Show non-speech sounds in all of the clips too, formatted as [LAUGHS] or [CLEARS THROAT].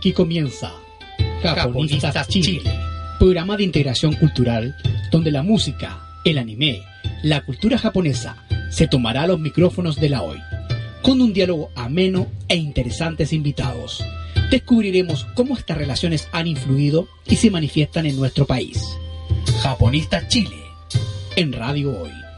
Aquí comienza Japonistas Chile, programa de integración cultural donde la música, el anime, la cultura japonesa se tomará los micrófonos de la hoy. Con un diálogo ameno e interesantes invitados, descubriremos cómo estas relaciones han influido y se manifiestan en nuestro país. Japonistas Chile, en Radio Hoy.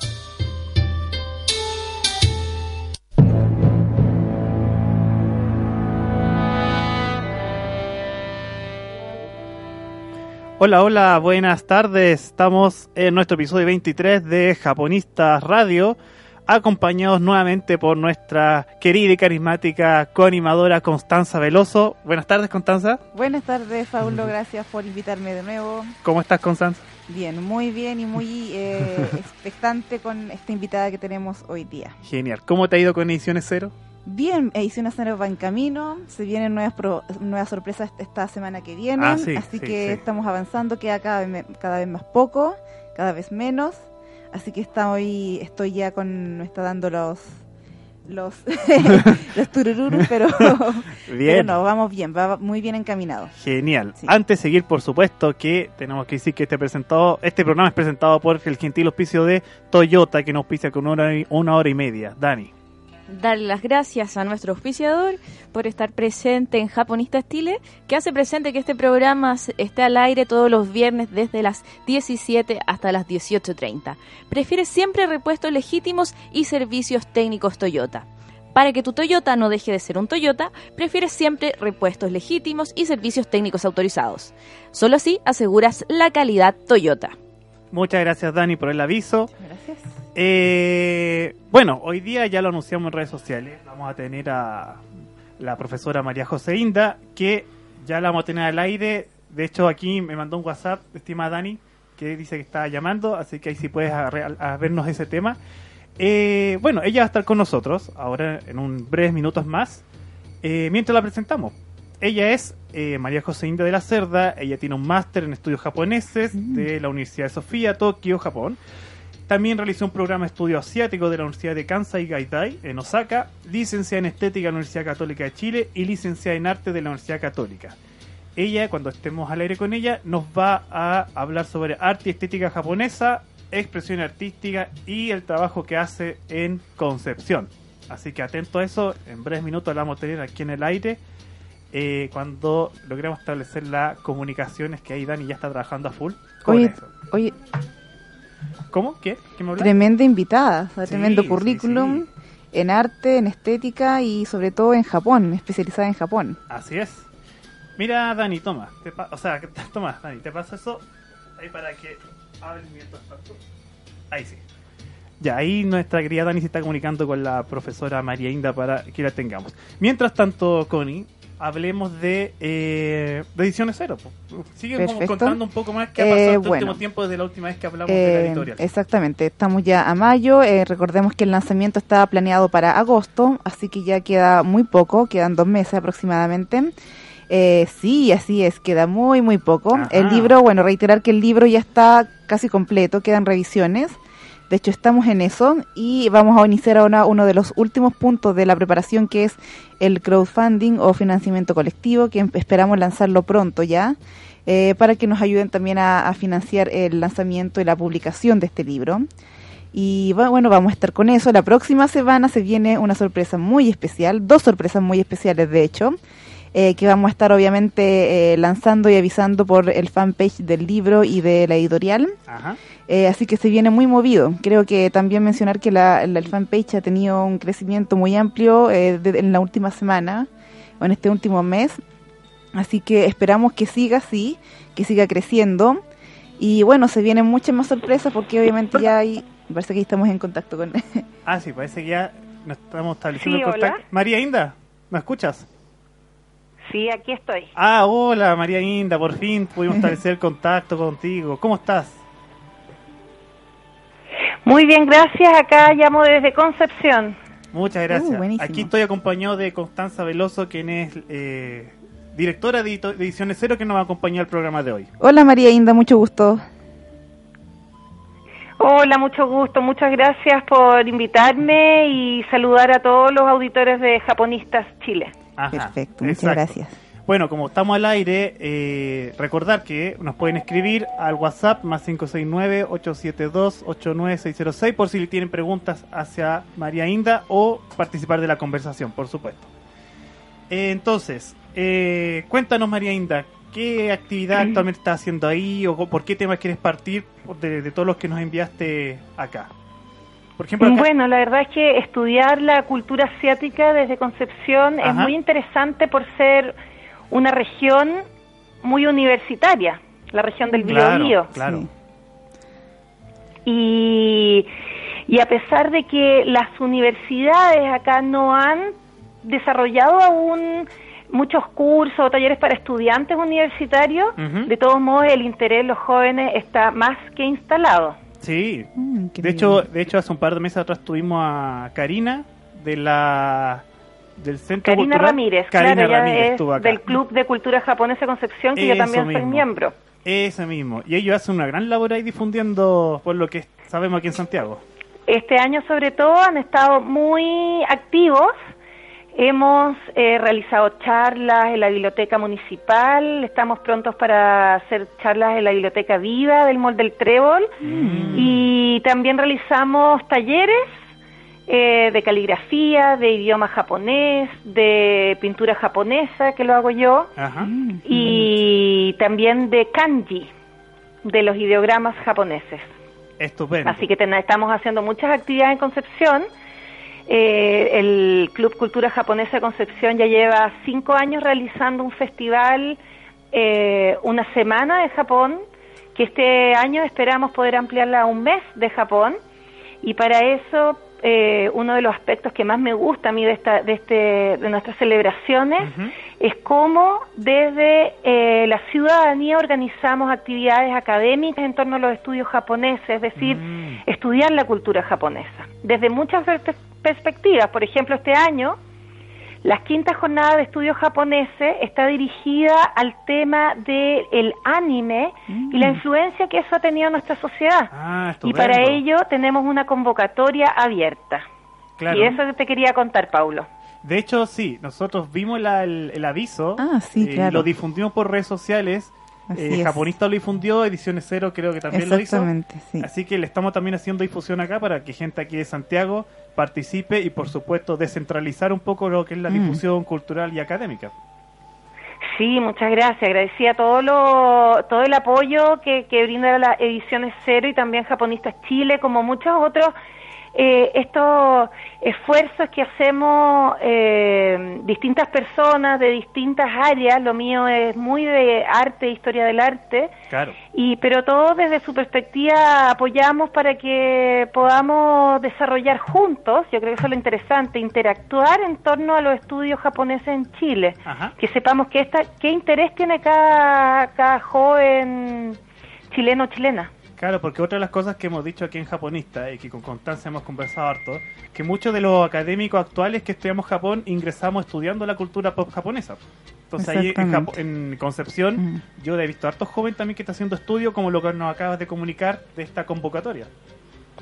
Hola, hola, buenas tardes. Estamos en nuestro episodio 23 de Japonistas Radio, acompañados nuevamente por nuestra querida y carismática coanimadora Constanza Veloso. Buenas tardes, Constanza. Buenas tardes, Paulo. Gracias por invitarme de nuevo. ¿Cómo estás, Constanza? Bien, muy bien y muy eh, [LAUGHS] expectante con esta invitada que tenemos hoy día. Genial. ¿Cómo te ha ido con Ediciones Cero? Bien, Ediciones Cero va en camino, se vienen nuevas pro- nuevas sorpresas esta semana que viene, Ah, sí, así sí, que sí. estamos avanzando, queda cada vez, cada vez más poco, cada vez menos, así que está hoy, estoy ya con, me está dando los los, [LAUGHS] los turururus, pero, [LAUGHS] pero Bien. no, vamos bien, va muy bien encaminado. Genial. Sí. Antes de seguir, por supuesto, que tenemos que decir que este presentado, este programa es presentado por el gentil auspicio de Toyota, que nos auspicia con una hora y, una hora y media. Dani. Darle las gracias a nuestro auspiciador por estar presente en Japonistas Chile, que hace presente que este programa esté al aire todos los viernes desde las 17 hasta las 18.30. Prefiere siempre repuestos legítimos y servicios técnicos Toyota. Para que tu Toyota no deje de ser un Toyota, prefiere siempre repuestos legítimos y servicios técnicos autorizados. Solo así aseguras la calidad Toyota. Muchas gracias, Dani, por el aviso. Gracias. Eh, bueno, hoy día ya lo anunciamos en redes sociales. Vamos a tener a la profesora María José Inda, que ya la vamos a tener al aire. De hecho, aquí me mandó un WhatsApp, estimada Dani, que dice que está llamando, así que ahí sí puedes a, a vernos ese tema. Eh, bueno, ella va a estar con nosotros ahora en un breves minutos más, eh, mientras la presentamos. Ella es eh, María José Inda de la Cerda, ella tiene un máster en estudios japoneses de la Universidad de Sofía, Tokio, Japón. También realizó un programa de estudio asiático de la Universidad de Kansai Gaidai en Osaka, licenciada en Estética de la Universidad Católica de Chile y licenciada en Arte de la Universidad Católica. Ella, cuando estemos al aire con ella, nos va a hablar sobre arte y estética japonesa, expresión artística y el trabajo que hace en Concepción. Así que atento a eso, en breves minutos la vamos a tener aquí en el aire. Eh, cuando logremos establecer las comunicaciones que ahí Dani ya está trabajando a full con Oye, eso. oye, ¿Cómo? ¿Qué? ¿Qué me? Tremenda invitada, o sea, Sí, tremendo currículum sí. en arte, en estética y sobre todo en Japón, especializada en Japón. Así es. Mira, Dani, toma. Te pa- o sea, [LAUGHS] toma, Dani, te paso eso ahí para que hables mientras tanto. Ahí sí. Ya, ahí nuestra querida Dani se está comunicando con la profesora María Inda para que la tengamos. Mientras tanto, Connie, hablemos de, eh, de Ediciones Cero. Sigue Perfecto. contando un poco más qué ha Eh, pasado este bueno. último tiempo desde la última vez que hablamos de la Eh, editorial. exactamente, estamos ya a mayo, eh, recordemos que el lanzamiento estaba planeado para agosto, así que ya queda muy poco, quedan dos meses aproximadamente. Eh, sí, así es, queda muy, muy poco. Ajá. El libro, bueno, reiterar que el libro ya está casi completo, quedan revisiones. De hecho, estamos en eso y vamos a iniciar ahora uno de los últimos puntos de la preparación, que es el crowdfunding o financiamiento colectivo, que em- esperamos lanzarlo pronto ya, eh, para que nos ayuden también a, a financiar el lanzamiento y la publicación de este libro. Y bueno, vamos a estar con eso. La próxima semana se viene una sorpresa muy especial, dos sorpresas muy especiales de hecho, eh, que vamos a estar obviamente eh, lanzando y avisando por el fanpage del libro y de la editorial. Ajá. Eh, así que se viene muy movido. Creo que también mencionar que la, la- el fanpage ha tenido un crecimiento muy amplio eh, de- en la última semana o en este último mes. Así que esperamos que siga así, que siga creciendo. Y bueno, se vienen muchas más sorpresas porque obviamente ya hay, parece que ahí estamos en contacto con... [LAUGHS] Ah, sí, parece que ya nos estamos estableciendo Sí, contacto. María Inda, ¿me escuchas? Sí, aquí estoy. Ah, hola María Inda, por fin pudimos [LAUGHS] establecer contacto contigo. ¿Cómo estás? Muy bien, gracias. Acá llamo desde Concepción. Muchas gracias. Uh, buenísimo. Aquí estoy acompañado de Constanza Veloso, quien es eh, directora de Ediciones Cero, que nos va a acompañar al programa de hoy. Hola María Inda, mucho gusto. Hola, mucho gusto. Muchas gracias por invitarme y saludar a todos los auditores de Japonistas Chile. Ajá, Perfecto, muchas exacto. gracias. Bueno, como estamos al aire, eh, recordar que nos pueden escribir al WhatsApp más 569-872-89606 por si tienen preguntas hacia María Inda o participar de la conversación, por supuesto. Eh, entonces, eh, cuéntanos María Inda, ¿qué actividad [CLEARS THROAT] actualmente estás haciendo ahí o por qué temas quieres partir de, de todos los que nos enviaste acá? Por ejemplo, acá- Bueno, la verdad es que estudiar la cultura asiática desde Concepción es muy interesante por ser una región muy universitaria, la región del claro, Biobío. claro. Sí. Y, y a pesar de que las universidades acá no han desarrollado aún muchos cursos o talleres para estudiantes universitarios, de todos modos el interés de los jóvenes está más que instalado. Sí, Mm, De bien. hecho, de hecho, hace un par de meses atrás tuvimos a Karina de la del Centro Karina Cultural. Ramírez, Karina claro, Ramírez es estuvo acá. del Club de Cultura Japonesa Concepción, que yo Eso también soy mismo. miembro. Ese mismo. Y ellos hacen una gran labor ahí difundiendo por lo que sabemos aquí en Santiago. Este año sobre todo han estado muy activos. Hemos eh, realizado charlas en la biblioteca municipal, estamos prontos para hacer charlas en la biblioteca viva del Mall del Trébol Mm. y también realizamos talleres eh, de caligrafía, de idioma japonés, de pintura japonesa, que lo hago yo, Ajá. Mm, y también de kanji, de los ideogramas japoneses. Estupendo. Así que ten- estamos haciendo muchas actividades en Concepción. Eh, el Club Cultura Japonesa de Concepción ya lleva cinco años realizando un festival, eh, una semana de Japón, que este año esperamos poder ampliarla a un mes de Japón. Y para eso, eh, uno de los aspectos que más me gusta a mí de, esta, de, este, de nuestras celebraciones es cómo desde eh, la ciudadanía organizamos actividades académicas en torno a los estudios japoneses, es decir, Mm. estudiar la cultura japonesa. Desde muchas per- perspectivas, por ejemplo, este año, la quinta jornada de estudios japoneses está dirigida al tema del anime y la Mm. influencia que eso ha tenido en nuestra sociedad. Ah, Y para ello tenemos una convocatoria abierta. Claro. Y eso te quería contar, Paulo. De hecho, sí, nosotros vimos la- el, el aviso. Ah, sí, eh, claro. Lo difundimos por redes sociales. Eh. Japonista lo difundió, Ediciones Cero creo que también lo hizo. Exactamente, sí. Así que le estamos también haciendo difusión acá para que gente aquí de Santiago participe y por supuesto descentralizar un poco lo que es la Mm. difusión cultural y académica. Sí, muchas gracias. Agradecía todo lo, todo el apoyo que, que brinda la Ediciones Cero y también Japonistas Chile, como muchos otros eh, estos esfuerzos que hacemos eh, distintas personas de distintas áreas. Lo mío es muy de arte, historia del arte. Claro. Y, pero todos desde su perspectiva apoyamos para que podamos desarrollar juntos, yo creo que eso es lo interesante, interactuar en torno a los estudios japoneses en Chile. Ajá. Que sepamos que esta, qué interés tiene cada, cada joven chileno o chilena. Claro, porque otra de las cosas que hemos dicho aquí en Japonista y que con Constancia hemos conversado harto, que muchos de los académicos actuales que estudiamos Japón ingresamos estudiando la cultura pop japonesa. Entonces ahí en. Japo- en Concepción Mm. yo he visto hartos jóvenes también que está haciendo estudio como lo que nos acabas de comunicar de esta convocatoria.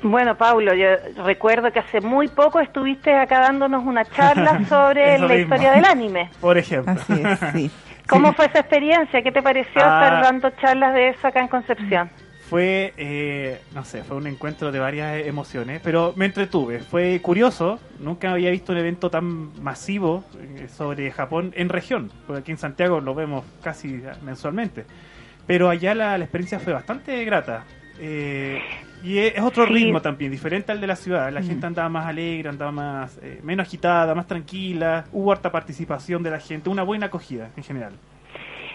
Bueno, Paulo, yo recuerdo que hace muy poco estuviste acá dándonos una charla [LAUGHS] sobre la mismo. historia del anime. Por ejemplo. Así es, sí. ¿Cómo Sí. fue esa experiencia? ¿Qué te pareció Ah. estar dando charlas de eso acá en Concepción? Fue, eh, no sé, fue un encuentro de varias emociones, pero me entretuve. Fue curioso, nunca había visto un evento tan masivo eh, sobre Japón en región, porque aquí en Santiago lo vemos casi mensualmente. Pero allá la, la experiencia fue bastante grata. Eh, y es, es otro Sí. ritmo también, diferente al de la ciudad. La Mm. gente andaba más alegre, andaba más eh, menos agitada, más tranquila. Hubo harta participación de la gente, una buena acogida en general.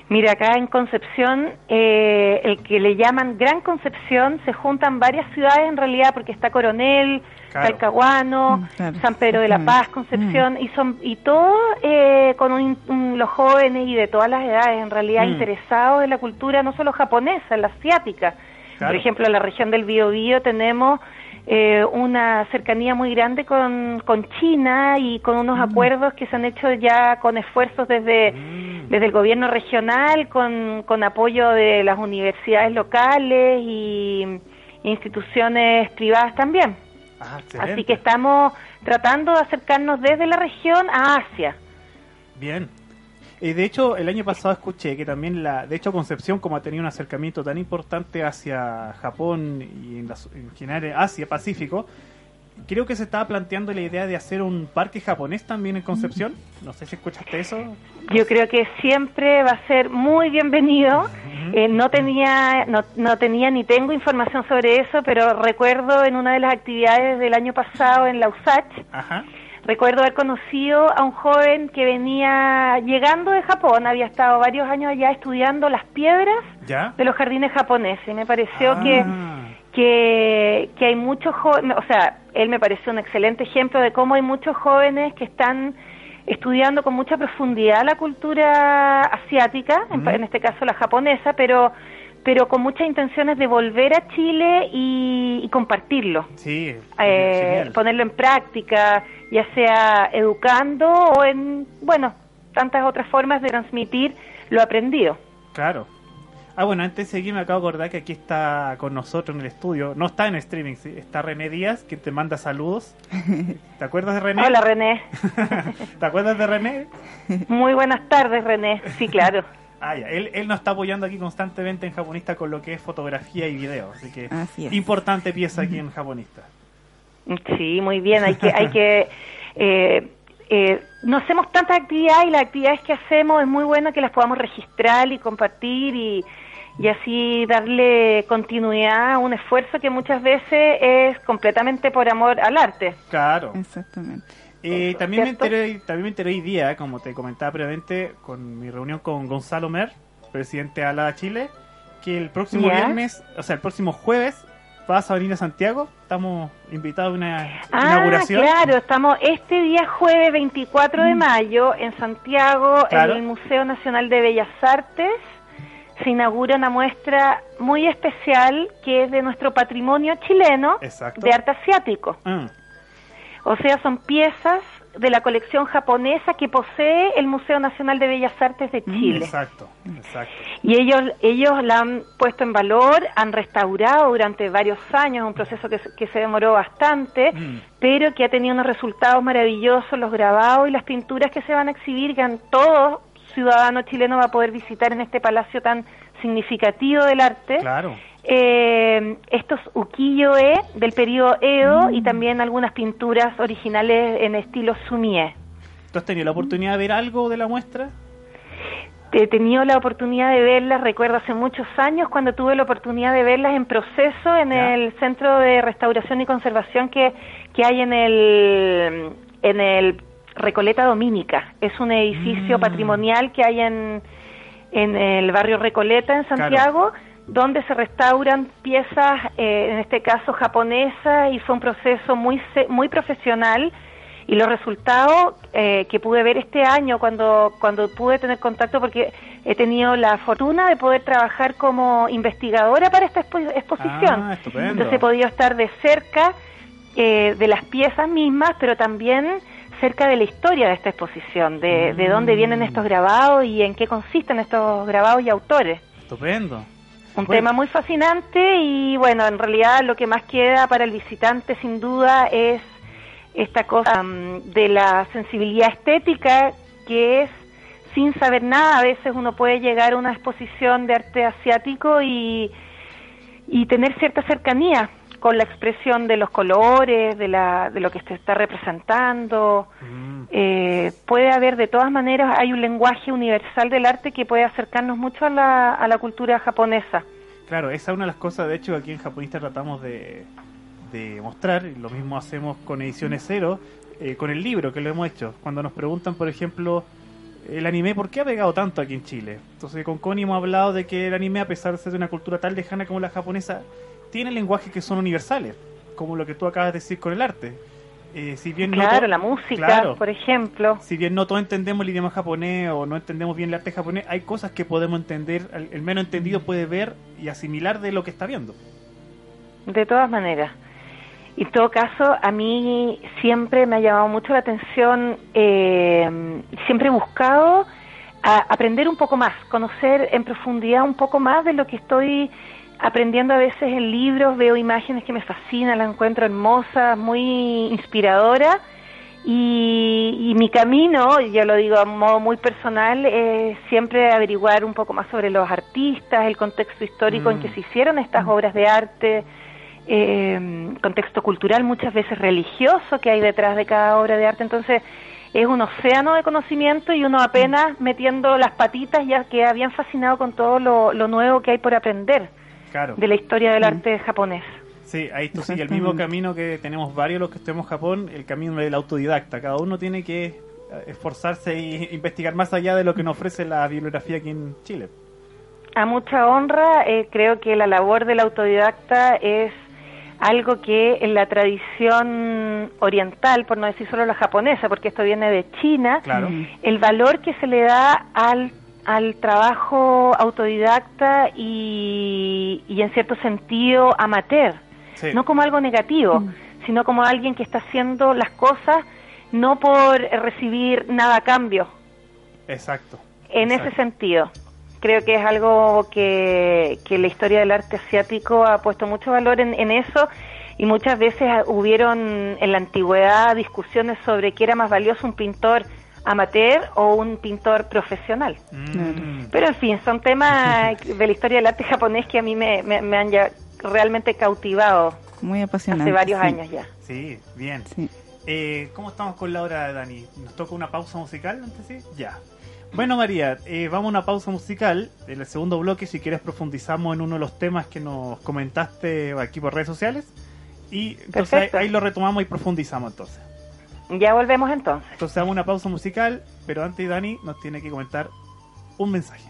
Mira, acá en Concepción, eh, el que le llaman Gran Concepción, se juntan varias ciudades en realidad, porque está Coronel, Claro. Talcahuano, Mm, claro, San Pedro de la Paz, exactamente. Concepción, y son y todo eh, con un- los jóvenes y de todas las edades en realidad Mm. interesados en la cultura no solo japonesa, la asiática. Claro. Por ejemplo, en la región del Biobío tenemos eh, una cercanía muy grande con, con China y con unos acuerdos que se han hecho ya con esfuerzos desde, Mm. desde el gobierno regional, con, con apoyo de las universidades locales y instituciones privadas también. Ah. Así que estamos tratando de acercarnos desde la región a Asia. Bien. Eh, de hecho, el año pasado escuché que también la, de hecho Concepción, como ha tenido un acercamiento tan importante hacia Japón y en, la- en general Asia, Pacífico, creo que se estaba planteando la idea de hacer un parque japonés también en Concepción. No sé si escuchaste eso. Yo creo que siempre va a ser muy bienvenido. Eh, no tenía no, no tenía ni tengo información sobre eso, pero recuerdo en una de las actividades del año pasado en la USACH, Ajá. Recuerdo haber conocido a un joven que venía llegando de Japón, había estado varios años allá estudiando las piedras ¿Ya? de los jardines japoneses y me pareció Ah, que que, que hay muchos jóvenes, o sea, él me pareció un excelente ejemplo de cómo hay muchos jóvenes que están estudiando con mucha profundidad la cultura asiática, en, Mm. en este caso la japonesa, pero pero con muchas intenciones de volver a Chile y, y compartirlo, Sí, eh, ponerlo en práctica, ya sea educando o en, bueno, tantas otras formas de transmitir lo aprendido. Claro. Ah, bueno, antes de seguir me acabo de acordar que aquí está con nosotros en el estudio. No está en streaming, sí, está René Díaz, que te manda saludos. [LAUGHS] ¿Te acuerdas de René? Hola René, [LAUGHS] ¿Te acuerdas de René? muy buenas tardes René, sí claro. [LAUGHS] Ah, ya. Él, él nos está apoyando aquí constantemente en Japonista con lo que es fotografía y video. Así que Así es. importante pieza aquí en Japonista. Sí, muy bien. Hay que, hay que, [LAUGHS] eh, eh, no hacemos tantas actividades y las actividades que hacemos es muy bueno que las podamos registrar y compartir y, y así darle continuidad a un esfuerzo que muchas veces es completamente por amor al arte. Claro. Exactamente. Eh, también, me enteré, también me enteré hoy día, como te comentaba previamente, con mi reunión con Gonzalo Mer, presidente de ALA Chile, que el próximo viernes, o sea, el próximo jueves, vas a venir a Santiago. Estamos invitados a una Ah, inauguración. claro, estamos este día jueves 24 de mayo en Santiago, Claro. en el Museo Nacional de Bellas Artes. Se inaugura una muestra muy especial que es de nuestro patrimonio chileno Exacto. de arte asiático. Mm, O sea, son piezas de la colección japonesa que posee el Museo Nacional de Bellas Artes de Chile. exacto, exacto. Y ellos, ellos la han puesto en valor, han restaurado durante varios años, un proceso que, se- que se demoró bastante, Mm. pero que ha tenido unos resultados maravillosos, los grabados y las pinturas que se van a exhibir, que han- todo ciudadano chileno va a poder visitar en este palacio tan significativo del arte. Claro. Eh, estos ukiyo-e del periodo Edo y también algunas pinturas originales en estilo sumie. ¿Tú has tenido la oportunidad de ver algo de la muestra? He tenido la oportunidad de verlas, recuerdo hace muchos años cuando tuve la oportunidad de verlas en proceso en el Centro de Restauración y Conservación que, que hay en el, en el Recoleta Dominica. Es un edificio Mm. patrimonial que hay en, en el barrio Recoleta, en Santiago, donde se restauran piezas, eh, en este caso japonesas, y fue un proceso muy, muy profesional. Y los resultados eh, que pude ver este año cuando, cuando pude tener contacto, porque he tenido la fortuna de poder trabajar como investigadora para esta expo- exposición. Ah, estupendo. Entonces he podido estar de cerca eh, de las piezas mismas, pero también cerca de la historia de esta exposición, de, de dónde Mm. vienen estos grabados y en qué consisten estos grabados y autores. Estupendo. Un Bueno. tema muy fascinante y bueno, en realidad lo que más queda para el visitante sin duda es esta cosa mm, de la sensibilidad estética que es sin saber nada, a veces uno puede llegar a una exposición de arte asiático y, y tener cierta cercanía con la expresión de los colores, de, la, de lo que se está representando. Mm, Eh, puede haber de todas maneras, hay un lenguaje universal del arte que puede acercarnos mucho a la, a la cultura japonesa. Claro, esa es una de las cosas, de hecho, que aquí en Japonista tratamos de, de mostrar, y lo mismo hacemos con Ediciones Cero, eh, con el libro que lo hemos hecho. Cuando nos preguntan, por ejemplo, el anime, ¿por qué ha pegado tanto aquí en Chile? Entonces, con Connie hemos hablado de que el anime, a pesar de ser de una cultura tan lejana como la japonesa, tiene lenguajes que son universales, como lo que tú acabas de decir con el arte. eh, si bien claro, no la música, claro. por ejemplo. Si bien no todos entendemos el idioma japonés o no entendemos bien el arte japonés, hay cosas que podemos entender, el, el menos entendido puede ver y asimilar de lo que está viendo. De todas maneras. Y en todo caso, a mí siempre me ha llamado mucho la atención, eh, siempre he buscado a aprender un poco más, conocer en profundidad un poco más de lo que estoy aprendiendo a veces en libros, veo imágenes que me fascinan, las encuentro hermosas, muy inspiradoras. Y, y mi camino, yo lo digo a modo muy personal, es siempre averiguar un poco más sobre los artistas, el contexto histórico en Mm. que se hicieron estas obras de arte, eh, contexto cultural, muchas veces religioso que hay detrás de cada obra de arte. Entonces, es un océano de conocimiento y uno apenas metiendo las patitas ya queda bien fascinado con todo lo, lo nuevo que hay por aprender Claro. de la historia del arte japonés. Sí, ahí tú sigue el mismo [LAUGHS] camino que tenemos varios los que estemos en Japón, el camino del autodidacta. Cada uno tiene que eh, esforzarse e [LAUGHS] investigar más allá de lo que nos ofrece la bibliografía aquí en Chile. A mucha honra, eh, creo que la labor del autodidacta es algo que en la tradición oriental, por no decir solo la japonesa, porque esto viene de China, Claro. el valor que se le da al, al trabajo autodidacta y, y en cierto sentido amateur, Sí. no como algo negativo, sino como alguien que está haciendo las cosas no por recibir nada a cambio, Exacto. en Exacto. ese sentido. Creo que es algo que, que la historia del arte asiático ha puesto mucho valor en, en eso y muchas veces hubieron en la antigüedad discusiones sobre qué era más valioso un pintor amateur o un pintor profesional. Mm. Pero en fin, son temas [LAUGHS] de la historia del arte japonés que a mí me, me- me han ya realmente cautivado Muy apasionante. hace varios sí. años ya. Sí, bien. Sí. Eh, ¿Cómo estamos con la hora, Dani? ¿Nos toca una pausa musical antes sí? Ya. Bueno, María, eh, vamos a una pausa musical. En el segundo bloque, si quieres, profundizamos en uno de los temas que nos comentaste aquí por redes sociales. Y entonces ahí, lo retomamos y profundizamos entonces. Ya volvemos entonces. Entonces damos una pausa musical, pero antes Dani nos tiene que comentar un mensaje.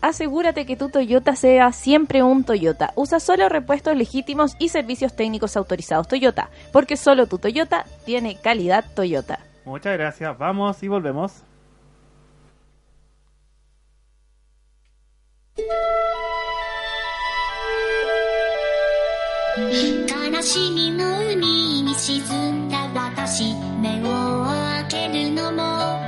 Asegúrate que tu Toyota sea siempre un Toyota. Usa solo repuestos legítimos y servicios técnicos autorizados Toyota, porque solo tu Toyota tiene calidad Toyota. Muchas gracias, vamos y volvemos. 悲しみの海に沈んだ私目を開けるのも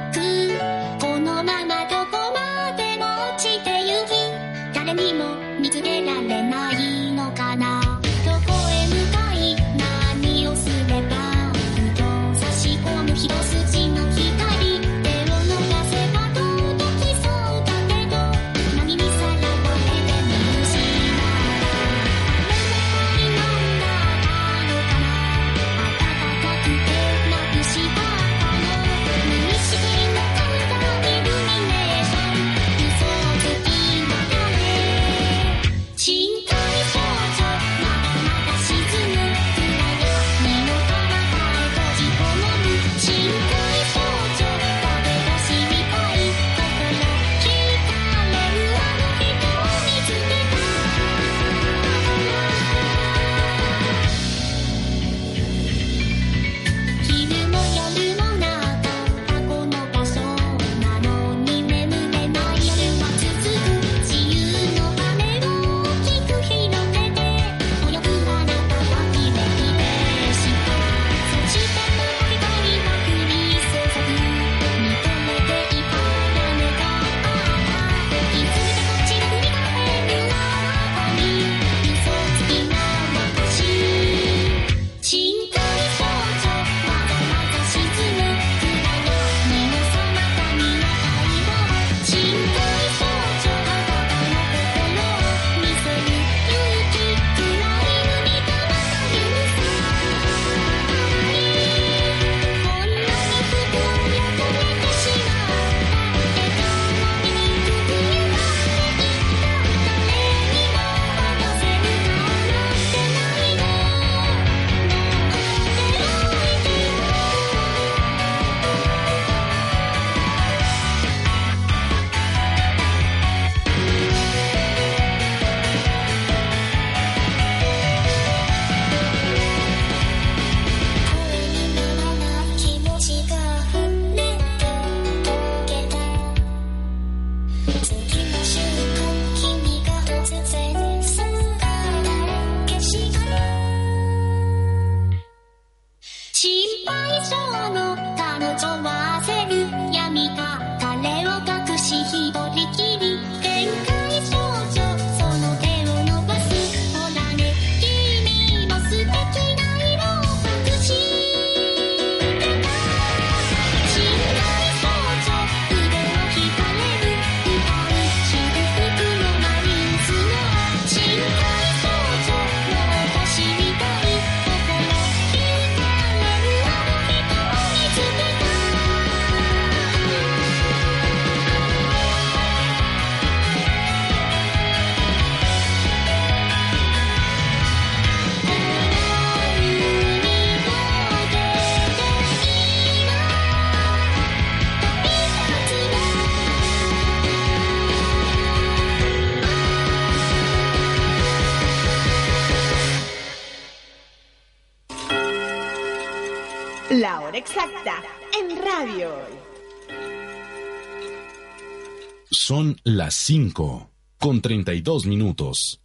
Son las 5 con 32 minutos.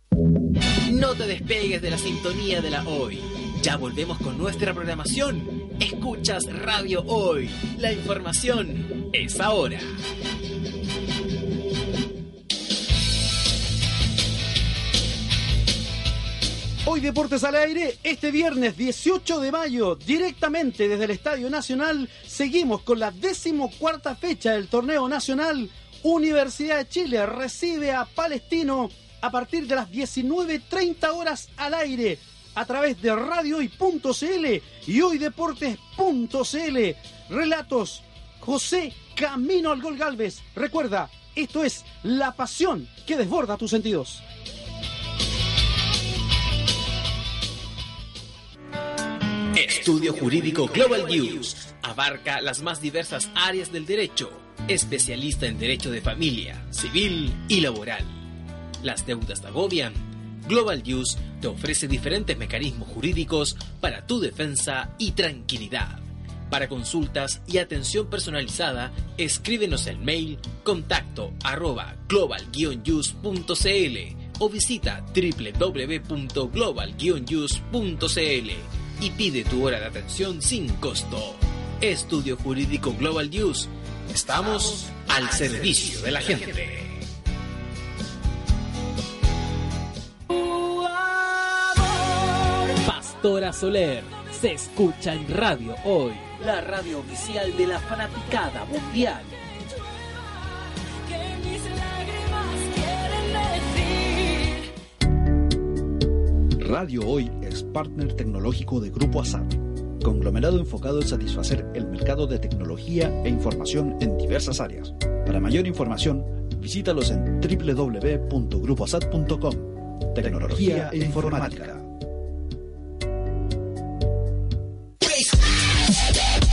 No te despegues de la sintonía de la hoy. Ya volvemos con nuestra programación. Escuchas Radio Hoy. La información es ahora. Hoy Deportes al Aire, este viernes 18 de mayo, directamente desde el Estadio Nacional, seguimos con la decimocuarta fecha del torneo nacional. Universidad de Chile recibe a Palestino a partir de las 19.30 horas al aire a través de radiohoy.cl y hoydeportes.cl. Relatos José Camino al Gol Galvez. Recuerda, esto es la pasión que desborda tus sentidos. Estudio Jurídico Global News abarca las más diversas áreas del derecho, especialista en derecho de familia, civil y laboral. Las deudas te agobian. Global News te ofrece diferentes mecanismos jurídicos para tu defensa y tranquilidad. Para consultas y atención personalizada, escríbenos el mail contacto arroba global o visita www.global y pide tu hora de atención sin costo. Estudio Jurídico Global News. Estamos al servicio de la gente. Pastora Soler se escucha en Radio Hoy, la radio oficial de la fanaticada mundial. Radio Hoy es partner tecnológico de Grupo ASAP, conglomerado enfocado en satisfacer el mercado de tecnología e información en diversas áreas. Para mayor información, visítalos en www.grupoasat.com. Tecnología e informática.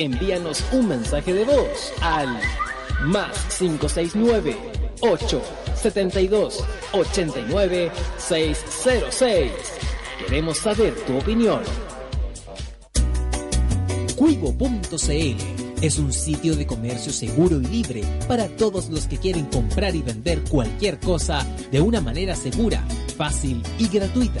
Envíanos un mensaje de voz al más 569 872 89 606. Queremos saber tu opinión. Cuivo.cl es un sitio de comercio seguro y libre para todos los que quieren comprar y vender cualquier cosa de una manera segura, fácil y gratuita.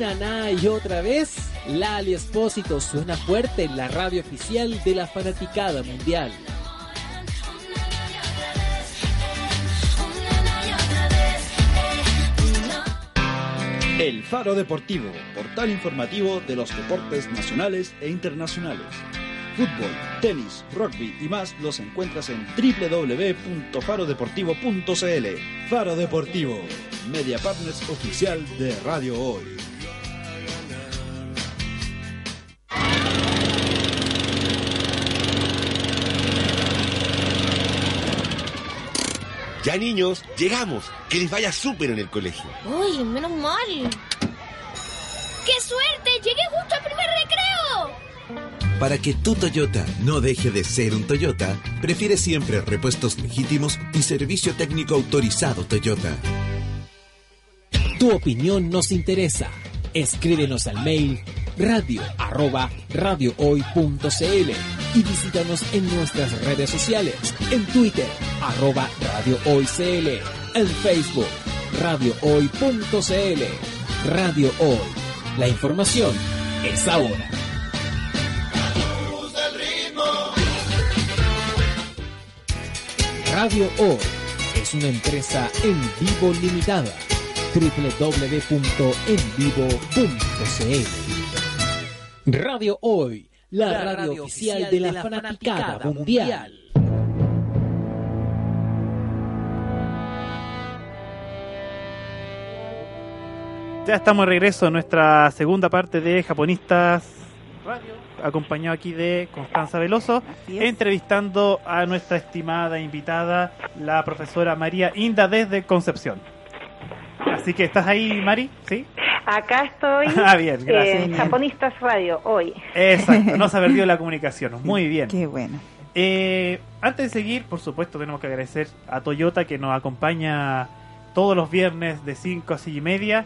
Una y otra vez, Lali Espósito suena fuerte en la radio oficial de la fanaticada mundial. El Faro Deportivo, portal informativo de los deportes nacionales e internacionales. Fútbol, tenis, rugby y más los encuentras en www.farodeportivo.cl. Faro Deportivo, media partners oficial de Radio Hoy. Ya niños, llegamos. Que les vaya súper en el colegio. Uy, menos mal. ¡Qué suerte! ¡Llegué justo al primer recreo! Para que tu Toyota no deje de ser un Toyota, prefiere siempre repuestos legítimos y servicio técnico autorizado Toyota. Tu opinión nos interesa. Escríbenos al mail radio arroba radiohoy.cl y visítanos en nuestras redes sociales, en Twitter arroba radiohoycl, en Facebook radiohoy.cl. Radio Hoy. La información es ahora. Radio Hoy es una empresa en vivo limitada www.envivo.cl Radio Hoy, la, radio, oficial de la, fanaticada, mundial. Ya estamos de regreso en nuestra segunda parte de Japonistas Radio, acompañado aquí de Constanza Veloso, entrevistando a nuestra estimada invitada, la profesora María Inda desde Concepción. Así que estás ahí, Mari, ¿sí? Acá estoy [LAUGHS] Ah, bien, gracias. en Japonistas Radio hoy. Exacto, no [LAUGHS] se ha perdido la comunicación. Muy bien. Qué bueno. Eh, antes de seguir, por supuesto, tenemos que agradecer a Toyota que nos acompaña todos los viernes de 5 a 6 y media.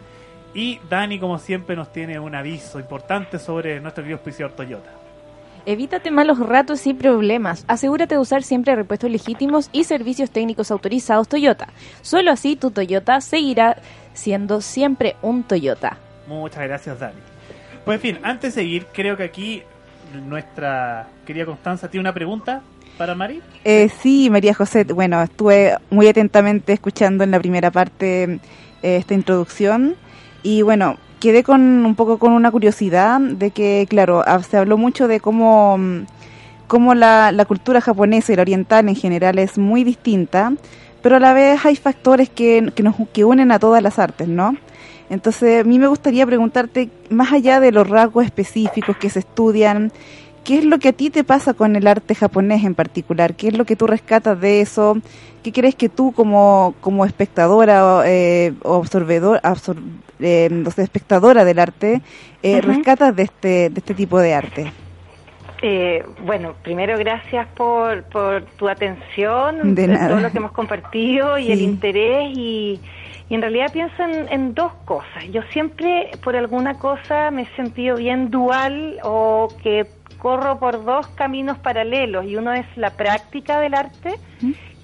Y Dani, como siempre, nos tiene un aviso importante sobre nuestro querido auspiciador Toyota. Evítate malos ratos y problemas. Asegúrate de usar siempre repuestos legítimos y servicios técnicos autorizados Toyota. Solo así tu Toyota seguirá siendo siempre un Toyota. Muchas gracias, Dani. Pues en fin, antes de seguir, creo que aquí nuestra querida Constanza tiene una pregunta para Mari. Eh, sí, María José, bueno, estuve muy atentamente escuchando en la primera parte eh, esta introducción y bueno, quedé con un poco con una curiosidad de que, claro, ah, se habló mucho de cómo, cómo la, la cultura japonesa y la oriental en general es muy distinta, pero a la vez hay factores que, que nos que unen a todas las artes, ¿no? Entonces, a mí me gustaría preguntarte, más allá de los rasgos específicos que se estudian, ¿qué es lo que a ti te pasa con el arte japonés en particular? ¿Qué es lo que tú rescatas de eso? ¿Qué crees que tú como, como espectadora eh, o absorbedor, absor- eh, espectadora del arte eh, rescatas de este, de este tipo de arte? Eh, bueno, primero gracias por, por tu atención, De nada. todo lo que hemos compartido y el interés y, y en realidad pienso en, en dos cosas. Yo siempre por alguna cosa me he sentido bien dual o que corro por dos caminos paralelos y uno es la práctica del arte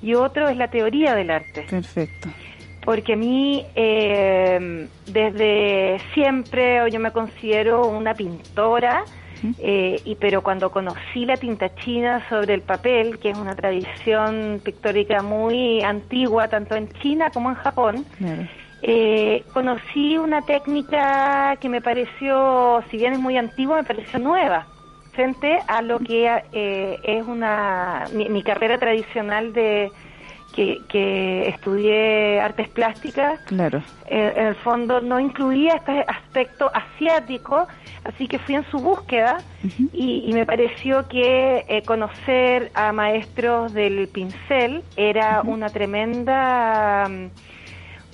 y otro es la teoría del arte. Perfecto. Porque a mí, eh, desde siempre, yo me considero una pintora, eh, y pero cuando conocí la tinta china sobre el papel, que es una tradición pictórica muy antigua, tanto en China como en Japón, eh, conocí una técnica que me pareció, si bien es muy antigua, me pareció nueva, frente a lo que eh, es una mi, mi carrera tradicional de que, que estudié artes plásticas. Claro. Eh, en el fondo no incluía este aspecto asiático, así que fui en su búsqueda y, y me pareció que eh, conocer a maestros del pincel era una tremenda mm,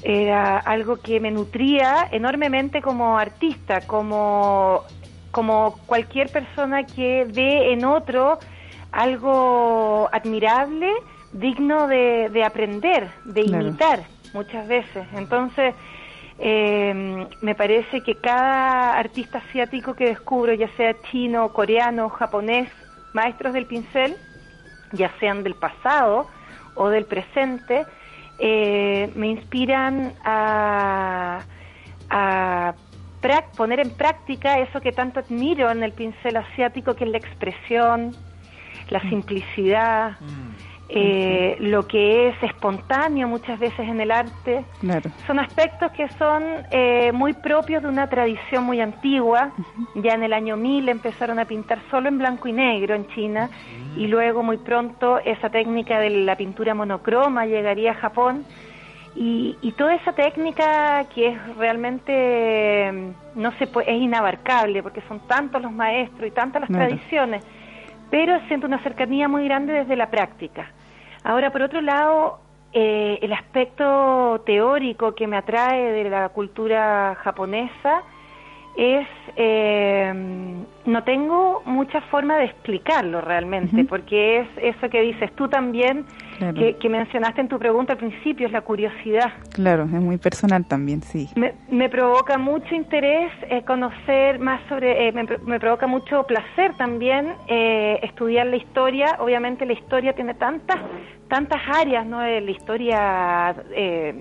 era algo que me nutría enormemente como artista, como, como cualquier persona que ve en otro algo admirable, digno de, de aprender, de Claro. imitar muchas veces. Entonces, eh, me parece que cada artista asiático que descubro, ya sea chino, coreano, japonés, maestros del pincel, ya sean del pasado o del presente, eh, me inspiran a, a poner en práctica eso que tanto admiro en el pincel asiático, que es la expresión, la simplicidad, eh, lo que es espontáneo muchas veces en el arte. Claro. Son aspectos que son eh, muy propios de una tradición muy antigua. Ya en el año 1000 empezaron a pintar solo en blanco y negro en China y luego muy pronto esa técnica de la pintura monocroma llegaría a Japón. Y, y toda esa técnica que es realmente no se puede, es inabarcable porque son tantos los maestros y tantas las Claro. tradiciones, pero siento una cercanía muy grande desde la práctica. Ahora, por otro lado, eh, el aspecto teórico que me atrae de la cultura japonesa es, eh, no tengo mucha forma de explicarlo realmente, porque es eso que dices tú también, Claro. que, que mencionaste en tu pregunta al principio, es la curiosidad. Claro, es muy personal también, sí. Me, me provoca mucho interés eh, conocer más sobre, eh, me, me provoca mucho placer también eh, estudiar la historia. Obviamente la historia tiene tantas, tantas áreas, ¿no? Eh, La historia, eh,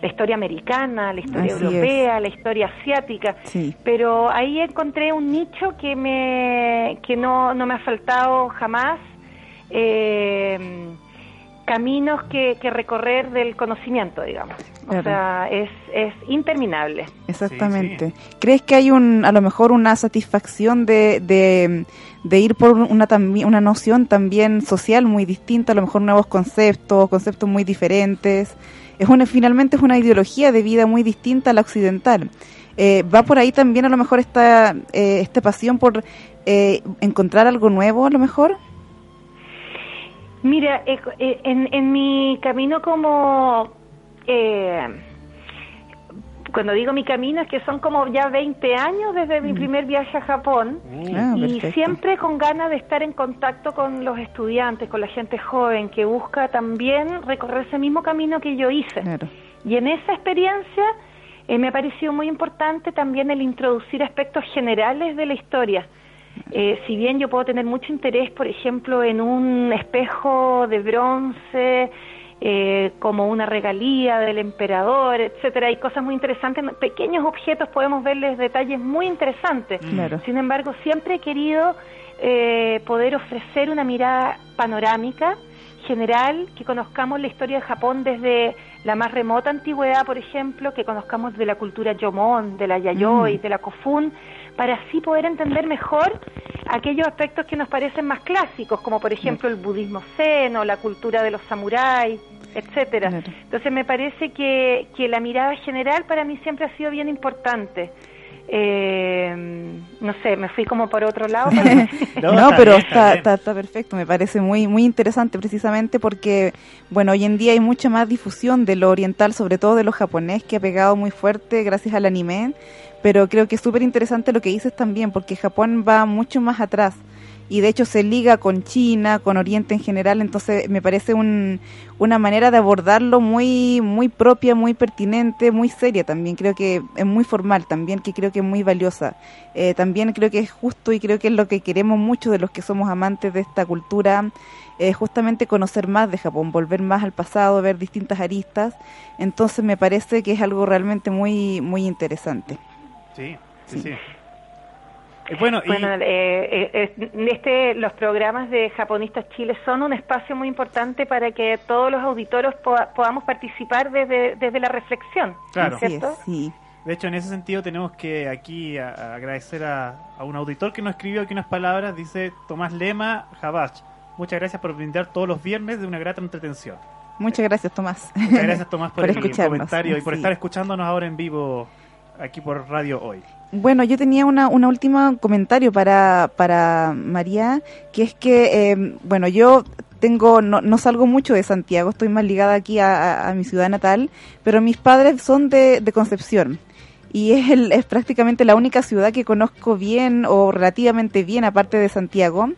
la historia americana, la historia Así europea, la historia asiática. Sí. Pero ahí encontré un nicho que me, que no, no me ha faltado jamás. Eh, caminos que, que recorrer del conocimiento, digamos. O sea, es, es interminable. Exactamente. ¿Crees que hay un, a lo mejor una satisfacción de, de, de ir por una, una noción también social muy distinta, a lo mejor nuevos conceptos, conceptos muy diferentes? Es una, finalmente es una ideología de vida muy distinta a la occidental. Eh, ¿Va por ahí también a lo mejor esta, eh, esta pasión por eh, encontrar algo nuevo a lo mejor? Mira, eh, eh, en, en mi camino como... eh, cuando digo mi camino es que son como ya 20 años desde mi primer viaje a Japón Ah, y perfecto. siempre con ganas de estar en contacto con los estudiantes, con la gente joven que busca también recorrer ese mismo camino que yo hice. Y en esa experiencia eh, me ha parecido muy importante también el introducir aspectos generales de la historia. Eh, si bien yo puedo tener mucho interés, por ejemplo, en un espejo de bronce, eh, como una regalía del emperador, etcétera, hay cosas muy interesantes, pequeños objetos podemos verles detalles muy interesantes. Claro. Sin embargo, siempre he querido eh, poder ofrecer una mirada panorámica, general, que conozcamos la historia de Japón desde la más remota antigüedad, por ejemplo, que conozcamos de la cultura Yomon, de la Yayoi, Mm. de la Kofun, para así poder entender mejor aquellos aspectos que nos parecen más clásicos, como por ejemplo el budismo zen o la cultura de los samuráis, etcétera. Entonces me parece que, que la mirada general para mí siempre ha sido bien importante. Eh, no sé, me fui como por otro lado. [LAUGHS] pero- No, pero está, está, está perfecto, me parece muy, muy interesante precisamente porque, bueno, hoy en día hay mucha más difusión de lo oriental, sobre todo de lo japonés, que ha pegado muy fuerte gracias al anime, pero creo que es súper interesante lo que dices también, porque Japón va mucho más atrás y de hecho se liga con China, con Oriente en general, entonces me parece un, una manera de abordarlo muy muy propia, muy pertinente, muy seria también, creo que es muy formal también, que creo que es muy valiosa. Eh, también creo que es justo y creo que es lo que queremos mucho de los que somos amantes de esta cultura, eh, justamente conocer más de Japón, volver más al pasado, ver distintas aristas, entonces me parece que es algo realmente muy muy interesante. Sí, sí, sí. Bueno, y- Bueno, eh, eh, este, los programas de Japonistas Chile son un espacio muy importante para que todos los auditores poda- podamos participar desde, desde la reflexión. Claro. ¿cierto? De hecho, en ese sentido tenemos que aquí a- a agradecer a, a un auditor que nos escribió aquí unas palabras, dice Tomás Lema Jabach. Muchas gracias por brindar todos los viernes de una grata entretención. Muchas gracias, Tomás. Muchas gracias, Tomás, [LAUGHS] por, el comentario y por Sí. estar escuchándonos ahora en vivo aquí por Radio Hoy. Bueno, yo tenía una, una última comentario para, para María, que es que, eh, bueno, yo tengo, no, no salgo mucho de Santiago, estoy más ligada aquí a, a- mi ciudad natal, pero mis padres son de, de Concepción. Y es, el, es prácticamente la única ciudad que conozco bien o relativamente bien, aparte de Santiago.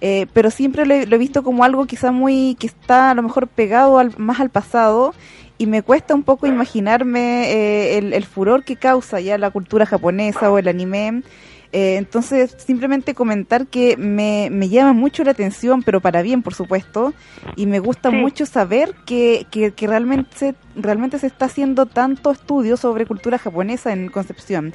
Eh, pero siempre lo he, lo visto como algo quizá muy, que está a lo mejor pegado al- más al pasado y me cuesta un poco imaginarme eh, el, el furor que causa ya la cultura japonesa o el anime. Eh, entonces, simplemente comentar que me, me llama mucho la atención, pero para bien, por supuesto, y me gusta mucho saber que, que, que realmente, se- realmente se está haciendo tanto estudio sobre cultura japonesa en Concepción.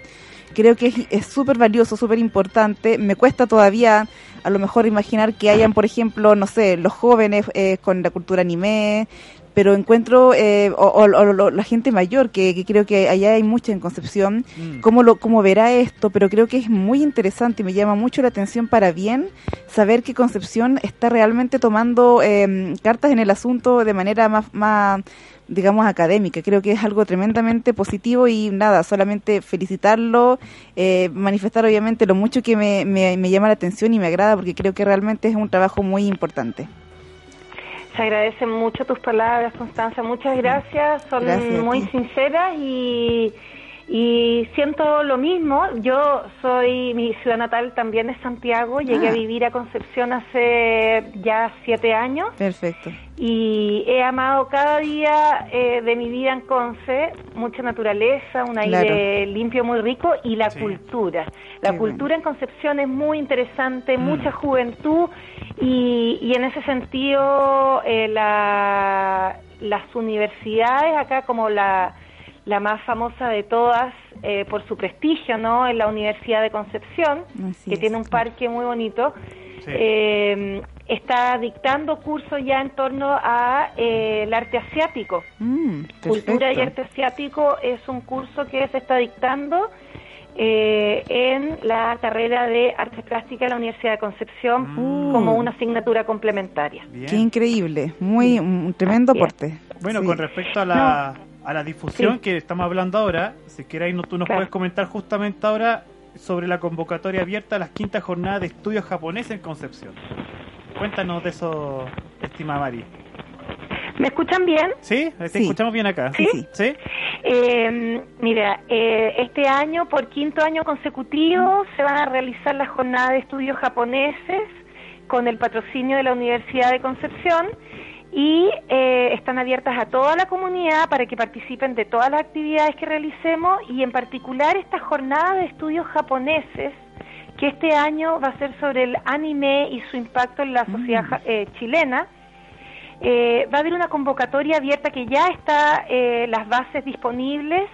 Creo que es- es súper valioso, súper importante. Me cuesta todavía a lo mejor imaginar que hayan, por ejemplo, no sé, los jóvenes eh, con la cultura anime, pero encuentro, eh, o, o- o la gente mayor, que, que creo que allá hay mucha en Concepción, Mm. cómo, lo, cómo verá esto, pero creo que es muy interesante y me llama mucho la atención para bien saber que Concepción está realmente tomando eh, cartas en el asunto de manera más, más digamos, académica. Creo que es algo tremendamente positivo y nada, solamente felicitarlo, eh, manifestar obviamente lo mucho que me, me, me llama la atención y me agrada porque creo que realmente es un trabajo muy importante. Se agradecen mucho tus palabras, Constanza. Muchas gracias. Son Gracias muy sinceras y, Y siento lo mismo, yo soy, mi ciudad natal también es Santiago, llegué Ah. a vivir a Concepción hace ya siete años. Perfecto. y he amado cada día eh, de mi vida en Conce, mucha naturaleza, un aire limpio muy rico y la cultura. La Qué cultura en Concepción es muy interesante, mucha juventud y, y en ese sentido eh, la- las universidades acá como la, la más famosa de todas eh, por su prestigio, ¿no? Es la Universidad de Concepción, Así que es. tiene un parque muy bonito. Sí. Eh, está dictando cursos ya en torno a eh, el arte asiático. Mm, Cultura y arte asiático es un curso que se está dictando eh, en la carrera de artes plásticas de la Universidad de Concepción como una asignatura complementaria. Bien. Qué increíble. Muy, un tremendo aporte. Bueno, Sí. con respecto a la, a la difusión Sí. que estamos hablando ahora, si quieres, no, tú nos Claro. puedes comentar justamente ahora sobre la convocatoria abierta a las quintas jornadas de estudios japoneses en Concepción. Cuéntanos de eso, estimada Mari. ¿Me escuchan bien? ¿Sí? ¿Te Sí. escuchamos bien acá? Sí. ¿Sí? Eh, mira, eh, este año, por quinto año consecutivo, se van a realizar las jornadas de estudios japoneses con el patrocinio de la Universidad de Concepción y eh, están abiertas a toda la comunidad para que participen de todas las actividades que realicemos y en particular esta jornada de estudios japoneses que este año va a ser sobre el anime y su impacto en la sociedad ja- eh, chilena. Eh, va a haber una convocatoria abierta que ya está eh, las bases disponibles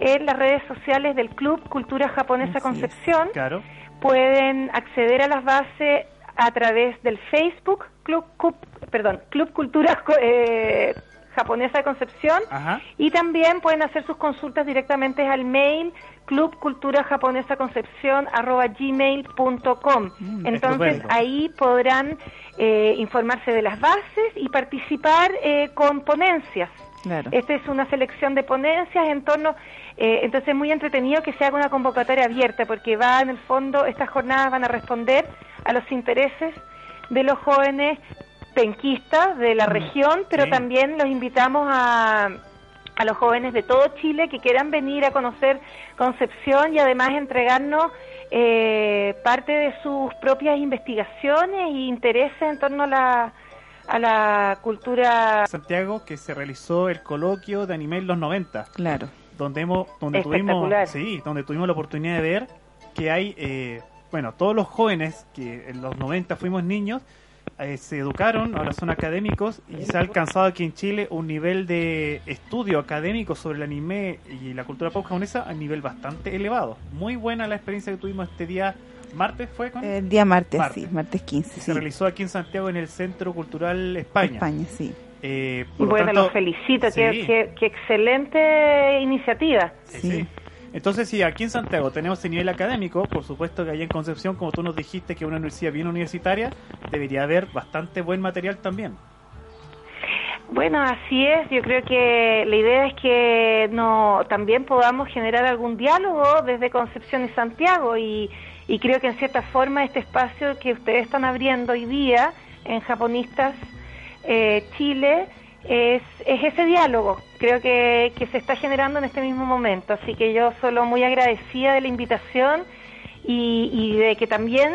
en las redes sociales del Club Cultura Japonesa Así es. Concepción. Claro. Pueden acceder a las bases a través del Facebook Club, Cup- perdón, Club Cultura [LAUGHS] eh, Japonesa Concepción Ajá. y también pueden hacer sus consultas directamente al mail clubculturajaponesaconcepción@gmail.com. Mm, Entonces ahí podrán eh, informarse de las bases y participar eh, con ponencias. Claro. Esta es una selección de ponencias en torno, eh, entonces es muy entretenido que se haga una convocatoria abierta porque va en el fondo, estas jornadas van a responder a los intereses de los jóvenes penquistas de la región, pero sí. también los invitamos a, a los jóvenes de todo Chile que quieran venir a conocer Concepción y además entregarnos eh, parte de sus propias investigaciones e intereses en torno a la, a la cultura Santiago, que se realizó el coloquio de anime en los 90. Claro. donde hemos donde tuvimos sí donde tuvimos la oportunidad de ver que hay eh, bueno todos los jóvenes que en los 90 fuimos niños eh, se educaron ahora son académicos y se ha alcanzado aquí en Chile un nivel de estudio académico sobre el anime y la cultura pop japonesa a nivel bastante elevado muy buena la experiencia que tuvimos este día martes fue con El día martes, Martes. sí, martes 15. se sí. realizó aquí en Santiago en el Centro Cultural España, España, sí. Eh, por lo bueno, tanto- los felicito, qué, qué- qué excelente iniciativa. Sí, Sí. Entonces, si aquí en Santiago tenemos ese nivel académico, por supuesto que allá en Concepción, como tú nos dijiste, que es una universidad bien universitaria, debería haber bastante buen material también. Bueno, así es. Yo creo que la idea es que no también podamos generar algún diálogo desde Concepción y Santiago y, y creo que en cierta forma este espacio que ustedes están abriendo hoy día en Japonistas eh, Chile es, es ese diálogo. Creo que, que se está generando en este mismo momento. Así que yo solo muy agradecida de la invitación y, y de que también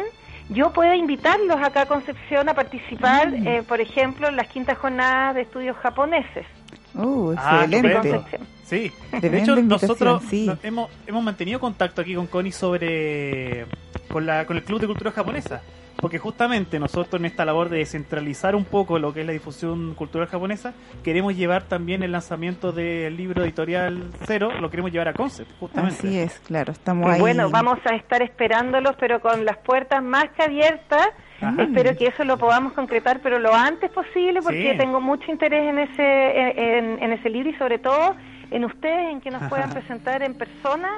yo pueda invitarlos acá a Concepción a participar, Mm. eh, por ejemplo, en las quintas jornadas de estudios japoneses. Uh, excelente. Sí, de hecho nosotros sí. nos hemos, hemos mantenido contacto aquí con Connie sobre con la con el Club de Cultura Japonesa, porque justamente nosotros en esta labor de descentralizar un poco lo que es la difusión cultural japonesa, queremos llevar también el lanzamiento del libro editorial Cero, lo queremos llevar a Concept, justamente. Así es, claro, estamos ahí. Bueno, vamos a estar esperándolos, pero con las puertas más que abiertas. Ajá. Espero que eso lo podamos concretar, pero lo antes posible, porque Sí. tengo mucho interés en ese en, en ese libro y sobre todo en ustedes, en que nos puedan presentar en persona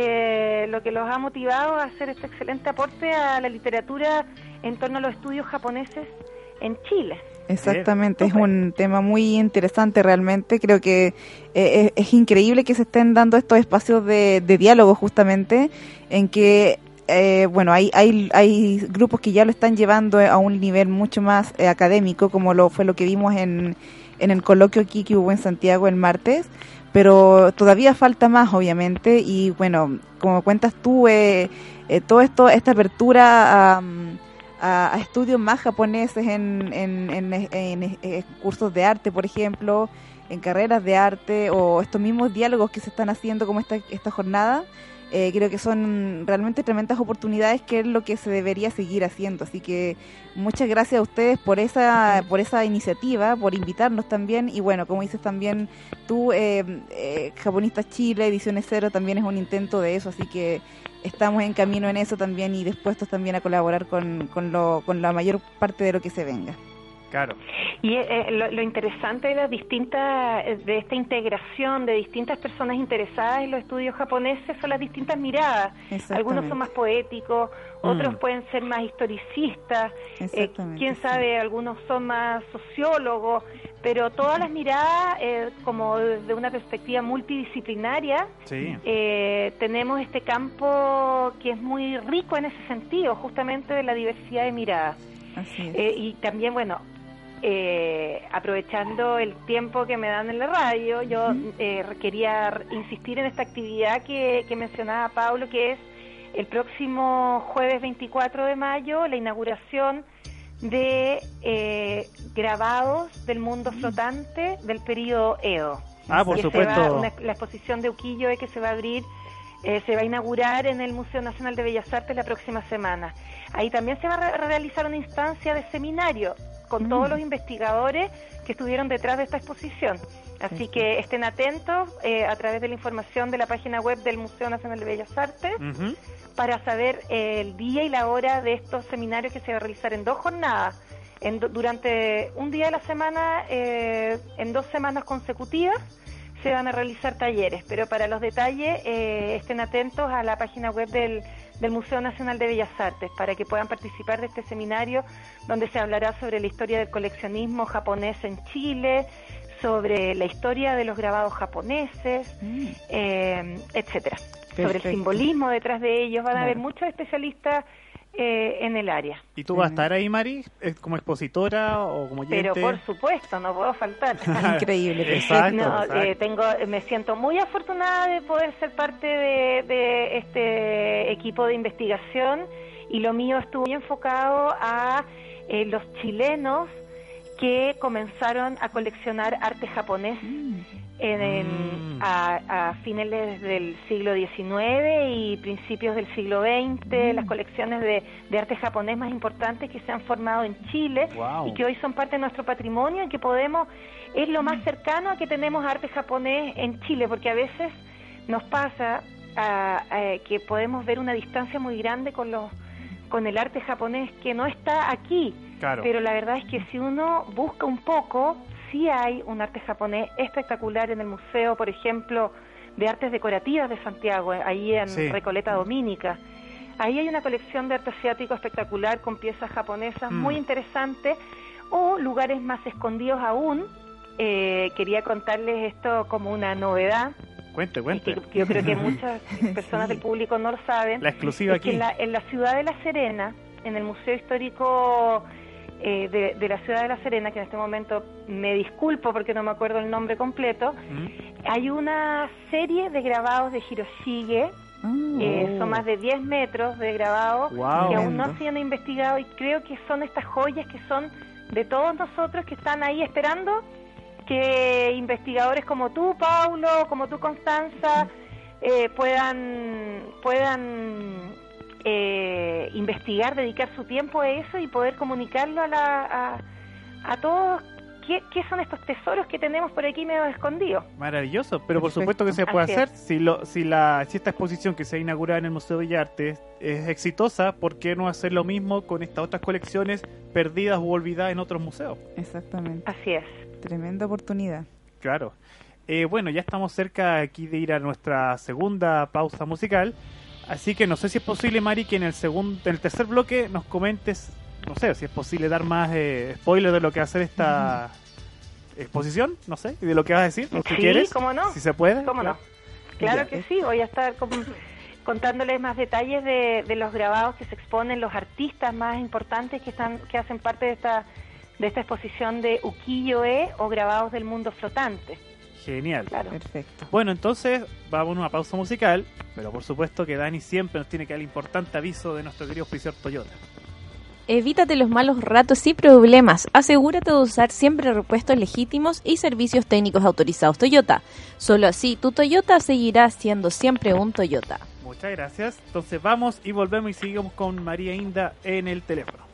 eh, lo que los ha motivado a hacer este excelente aporte a la literatura en torno a los estudios japoneses en Chile. Exactamente, es un tema muy interesante realmente. Creo que eh, es, es increíble que se estén dando estos espacios de, de diálogo justamente, en que, eh, bueno, hay, hay, hay grupos que ya lo están llevando a un nivel mucho más eh, académico, como lo fue lo que vimos en, en el coloquio aquí que hubo en Santiago el martes. Pero todavía falta más, obviamente, y bueno, como cuentas tú, eh, eh, todo esto, esta apertura a, a- estudios más japoneses en, en, en- en, eh, cursos de arte, por ejemplo, en carreras de arte, o estos mismos diálogos que se están haciendo como esta, esta jornada, eh, creo que son realmente tremendas oportunidades que es lo que se debería seguir haciendo. Así que muchas gracias a ustedes por esa, por esa iniciativa, por invitarnos también. Y bueno, como dices también tú, eh, eh, Japonistas Chile, Ediciones Cero, también es un intento de eso. Así que estamos en camino en eso también y dispuestos también a colaborar con, con, lo, con la mayor parte de lo que se venga. Claro. Y eh, lo, lo interesante de las distintas, eh, de esta integración de distintas personas interesadas en los estudios japoneses son las distintas miradas. Algunos son más poéticos, otros Mm. pueden ser más historicistas, eh, Exactamente, quién sí. sabe, algunos son más sociólogos, pero todas las miradas, eh, como desde una perspectiva multidisciplinaria, Sí. eh, tenemos este campo que es muy rico en ese sentido, justamente de la diversidad de miradas. Así es. Eh, y también, bueno, eh, aprovechando el tiempo que me dan en la radio, yo eh, quería insistir en esta actividad que, que mencionaba Pablo, que es el próximo jueves 24 de mayo, la inauguración de eh, grabados del mundo flotante del periodo Edo. Ah, por supuesto. va- una- la exposición de Ukiyo que se va a abrir, eh, se va a inaugurar en el Museo Nacional de Bellas Artes la próxima semana. Ahí también se va a re- realizar una instancia de seminario con Mm. todos los investigadores que estuvieron detrás de esta exposición. Así que estén atentos eh, a través de la información de la página web del Museo Nacional de Bellas Artes para saber eh, el día y la hora de estos seminarios que se va a realizar en dos jornadas, en do- durante un día de la semana, eh, en dos semanas consecutivas, se van a realizar talleres, pero para los detalles eh, estén atentos a la página web del, del Museo Nacional de Bellas Artes para que puedan participar de este seminario donde se hablará sobre la historia del coleccionismo japonés en Chile, sobre la historia de los grabados japoneses, eh, etcétera. Sobre el simbolismo detrás de ellos. Van a haber muchos especialistas eh, en el área. ¿Y tú vas a estar ahí, Mari, eh, como expositora o como oyente? Pero por supuesto, no puedo faltar. [LAUGHS] Increíble, Exacto, No, exacto. eh, tengo, me siento muy afortunada de poder ser parte de, de este equipo de investigación y lo mío estuvo muy enfocado a eh, los chilenos que comenzaron a coleccionar arte japonés en, en- a, a finales del siglo XIX y principios del siglo XX, las colecciones de, de arte japonés más importantes que se han formado en Chile Wow. y que hoy son parte de nuestro patrimonio y que podemos, es lo más cercano a que tenemos arte japonés en Chile, porque a veces nos pasa eh, que podemos ver una distancia muy grande con los con el arte japonés que no está aquí. Claro. Pero la verdad es que si uno busca un poco, sí hay un arte japonés espectacular en el museo, por ejemplo, de artes decorativas de Santiago, eh, ahí en Sí. Recoleta Dominica. Ahí hay una colección de arte asiático espectacular con piezas japonesas Mm. muy interesantes o lugares más escondidos aún. Eh, quería contarles esto como una novedad Cuente, cuente. que yo creo que muchas [LAUGHS] personas del público no lo saben. La exclusiva es que aquí. en la, en la ciudad de La Serena, en el Museo Histórico eh, de, de la ciudad de La Serena, que en este momento me disculpo porque no me acuerdo el nombre completo, hay una serie de grabados de Hiroshige. eh, son más de 10 metros de grabados Guau. que aún no se han investigado y creo que son estas joyas que son de todos nosotros que están ahí esperando que investigadores como tú, Paulo, como tú, Constanza, eh, puedan, puedan eh, investigar, dedicar su tiempo a eso y poder comunicarlo a, la, a, a todos qué, qué son estos tesoros que tenemos por aquí medio escondidos. Maravilloso, pero por Perfecto. supuesto que se puede Así hacer. es. Si, lo, si, la, si esta exposición que se ha inaugurado en el Museo de Bellas Artes es exitosa, ¿por qué no hacer lo mismo con estas otras colecciones perdidas o olvidadas en otros museos? Exactamente. Así es. Tremenda oportunidad. Claro. Eh, bueno, ya estamos cerca aquí de ir a nuestra segunda pausa musical. Así que no sé si es posible, Mari, que en el segundo, en el tercer bloque nos comentes, no sé, si es posible dar más eh, spoiler de lo que va a ser esta exposición, no sé, y de lo que vas a decir, si sí, quieres. cómo no. Si se puede. ¿Cómo claro. no? Claro Ya. que sí, voy a estar con- contándoles más detalles de, de los grabados que se exponen, los artistas más importantes que están que hacen parte de esta de esta exposición de ukiyo-e o grabados del mundo flotante. Genial. Perfecto. Bueno, entonces vamos a una pausa musical, pero por supuesto que Dani siempre nos tiene que dar el importante aviso de nuestro querido oficial Toyota. Evítate los malos ratos y problemas. Asegúrate de usar siempre repuestos legítimos y servicios técnicos autorizados Toyota. Solo así tu Toyota seguirá siendo siempre un Toyota. Muchas gracias. Entonces vamos y volvemos y seguimos con María Inda en el teléfono.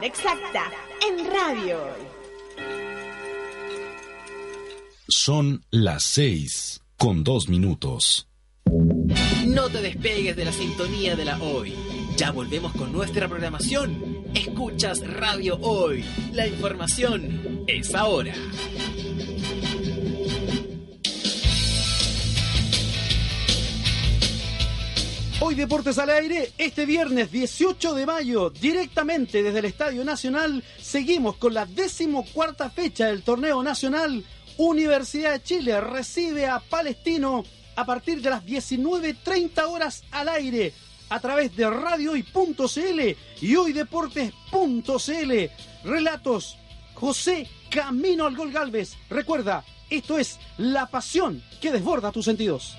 Hora exacta en Radio Hoy. Son las 6 con 2 minutos. No te despegues de la sintonía de la hoy. Ya volvemos con nuestra programación. Escuchas Radio Hoy. La información es ahora. Deportes al Aire, este viernes 18 de mayo, directamente desde el Estadio Nacional, seguimos con la decimocuarta fecha del torneo nacional. Universidad de Chile recibe a Palestino a partir de las 19.30 horas al aire a través de radiohoy.cl y hoydeportes.cl. Relatos José Camino al Gol Galvez. Recuerda, esto es la pasión que desborda tus sentidos.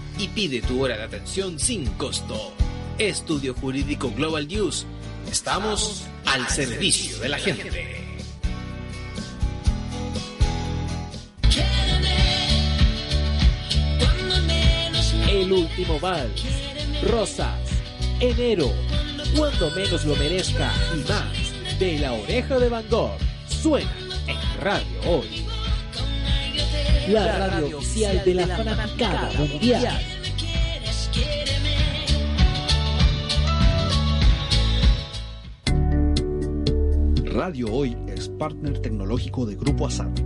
y pide tu hora de atención sin costo. Estudio Jurídico Global News. Estamos al servicio de la gente. El último vals. Rosas. Enero. Cuando menos lo merezca y más. De la oreja de Van Gogh. Suena en Radio Hoy. La radio oficial de la fanaticada mundial. Radio Hoy es partner tecnológico de Grupo ASAP,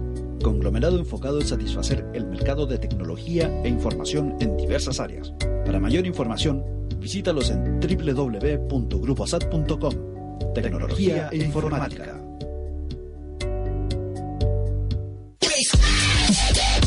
conglomerado enfocado en satisfacer el mercado de tecnología e información en diversas áreas. Para mayor información, visítalos en www.grupoasat.com. Tecnología e informática.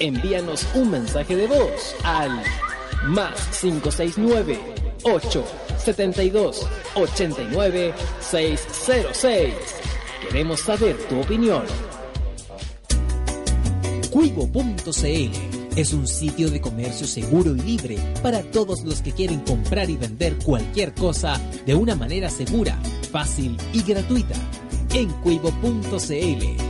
Envíanos un mensaje de voz al más 569 872 89 606. Queremos saber tu opinión. Cuivo.cl es un sitio de comercio seguro y libre para todos los que quieren comprar y vender cualquier cosa de una manera segura, fácil y gratuita. En cuivo.cl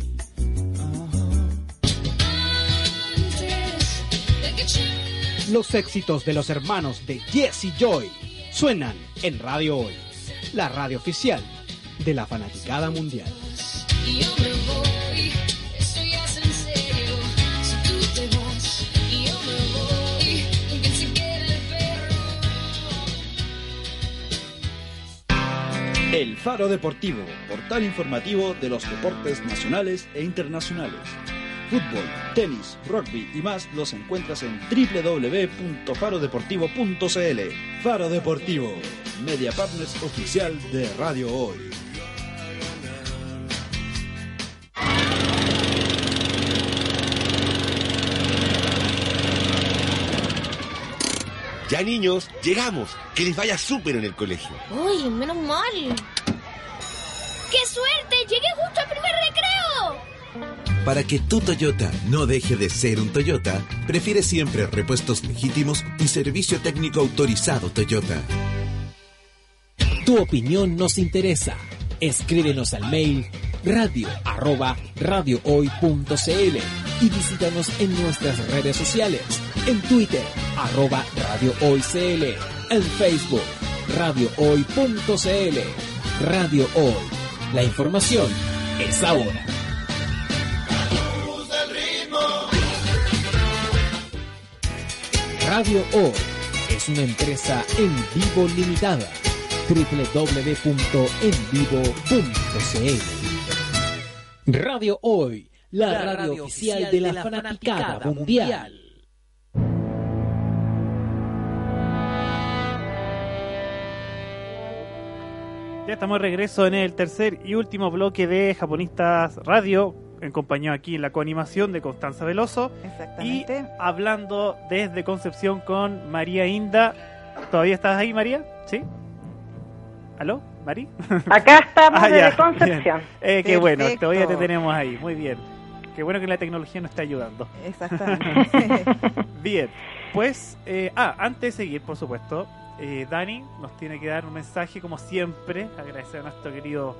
Los éxitos de los hermanos de Jesse Joy suenan en Radio Hoy, la radio oficial de la fanaticada mundial. El Faro Deportivo, portal informativo de los deportes nacionales e internacionales. Fútbol, tenis, rugby y más los encuentras en www.farodeportivo.cl. Faro Deportivo, media partners oficial de Radio Hoy. Ya niños, llegamos. Que les vaya súper en el colegio. Uy, menos mal. ¡Qué suerte! ¡Llegué justo al primer! Para que tu Toyota no deje de ser un Toyota, prefiere siempre repuestos legítimos y servicio técnico autorizado Toyota. Tu opinión nos interesa. Escríbenos al mail radio arroba radiohoy.cl y visítanos en nuestras redes sociales. En Twitter, arroba radiohoycl. En Facebook, radiohoy.cl. Radio Hoy. La información es ahora. Radio Hoy es una empresa en vivo limitada. www.envivo.cl Radio Hoy, la, radio, oficial de la, fanaticada, mundial. Ya estamos de regreso en el tercer y último bloque de Japonistas Radio, en compañía aquí en la coanimación de Constanza Veloso. Exactamente. Y hablando desde Concepción con María Inda. ¿Todavía estás ahí, María? ¿Sí? ¿Aló, Mari? Acá estamos Ah, ya, desde Concepción. [LAUGHS] Eh, qué bueno, todavía te tenemos ahí. Muy bien. Qué bueno que la tecnología nos está ayudando. Exactamente. [LAUGHS] Bien, pues, eh, ah, antes de seguir, por supuesto, eh, Dani nos tiene que dar un mensaje, como siempre, agradecer a nuestro querido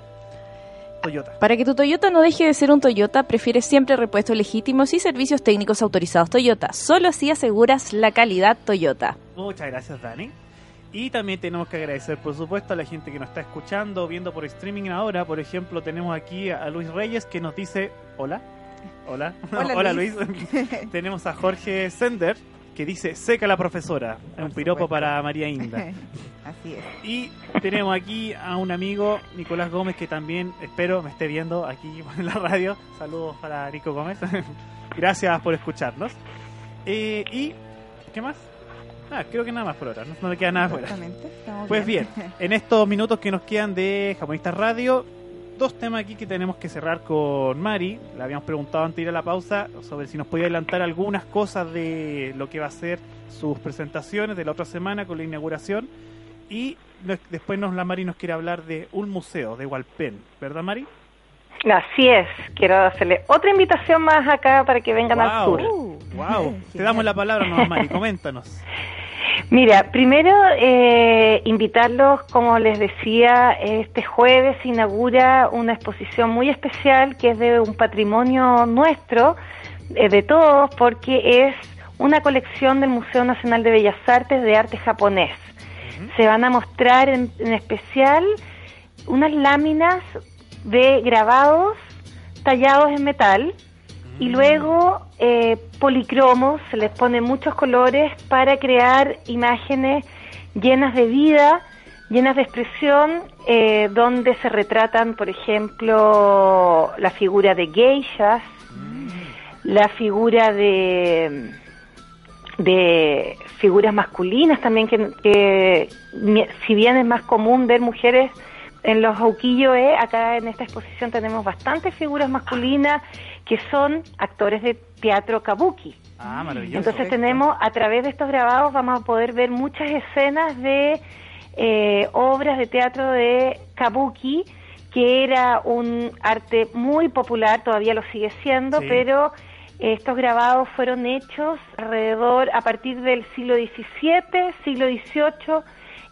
Toyota. Para que tu Toyota no deje de ser un Toyota, prefiere siempre repuestos legítimos y servicios técnicos autorizados Toyota. Solo así aseguras la calidad Toyota. Muchas gracias, Dani. Y también tenemos que agradecer, por supuesto, a la gente que nos está escuchando, viendo por streaming ahora. Por ejemplo, tenemos aquí a Luis Reyes que nos dice, hola. Hola. Hola, [LAUGHS] Luis. Luis. [LAUGHS] tenemos a Jorge Sender que dice, seca la profesora. un piropo para María Inda. [LAUGHS] Así es. Y tenemos aquí a un amigo, Nicolás Gómez, que también espero me esté viendo aquí [LAUGHS] en la radio. Saludos para Nico Gómez. [LAUGHS] Gracias por escucharnos. Eh, y, ¿qué más? Ah, creo que nada más por ahora, no, no le queda nada fuera. Pues bien, en estos minutos que nos quedan de Japonistas Radio, dos temas aquí que tenemos que cerrar con Mari. Le habíamos preguntado antes de ir a la pausa sobre si nos podía adelantar algunas cosas de lo que va a ser sus presentaciones de la otra semana con la inauguración. Y después nos, la Mari nos quiere hablar de un museo de Hualpén, ¿verdad Mari? Así es, quiero hacerle otra invitación más acá para que vengan al sur. Wow, te damos la palabra, no, Mari, coméntanos. [LAUGHS] Mira, primero eh, invitarlos, como les decía, este jueves se inaugura una exposición muy especial que es de un patrimonio nuestro, eh, de todos, porque es una colección del Museo Nacional de Bellas Artes de arte japonés. Se van a mostrar en, en especial unas láminas de grabados tallados en metal y luego eh, policromos, se les pone muchos colores para crear imágenes llenas de vida, llenas de expresión, eh, donde se retratan, por ejemplo, la figura de geishas, la figura de de figuras masculinas también que, si bien es más común ver mujeres en los ukiyo-e, acá en esta exposición tenemos bastantes figuras masculinas que son actores de teatro kabuki. Ah, maravilloso. Entonces tenemos, a través de estos grabados vamos a poder ver muchas escenas de eh, obras de teatro de kabuki, que era un arte muy popular, todavía lo sigue siendo, Sí. pero estos grabados fueron hechos alrededor, a partir del siglo XVII, siglo XVIII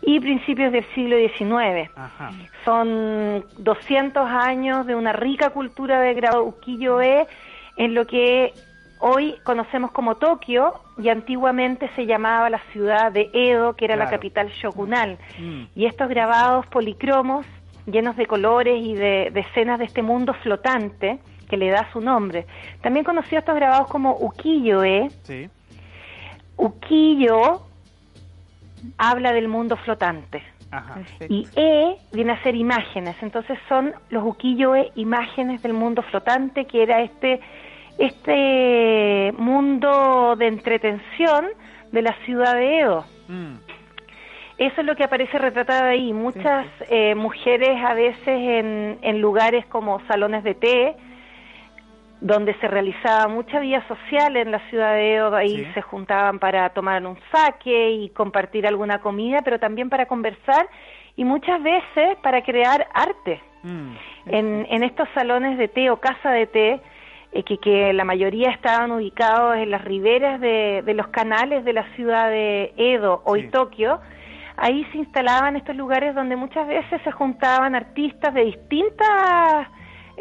y principios del siglo XIX. Ajá. Son 200 años de una rica cultura de grado ukiyo-e en lo que hoy conocemos como Tokio y antiguamente se llamaba la ciudad de Edo, que era la capital shogunal. Y estos grabados policromos, llenos de colores y de, de escenas de este mundo flotante, que le da su nombre. También conoció estos grabados como ukiyo-e. Sí. Ukiyo habla del mundo flotante. Ajá. Y E viene a ser imágenes, entonces son los ukiyo-e imágenes del mundo flotante, que era este este mundo de entretención de la ciudad de Edo. Mm. Eso es lo que aparece retratado ahí. Muchas eh, mujeres a veces en, en lugares como salones de té, donde se realizaba mucha vida social en la ciudad de Edo, ahí Sí. se juntaban para tomar un saque y compartir alguna comida, pero también para conversar y muchas veces para crear arte. Mm. En, en estos salones de té o casa de té, eh, que, que la mayoría estaban ubicados en las riberas de, de los canales de la ciudad de Edo, hoy Tokio, ahí se instalaban estos lugares donde muchas veces se juntaban artistas de distintas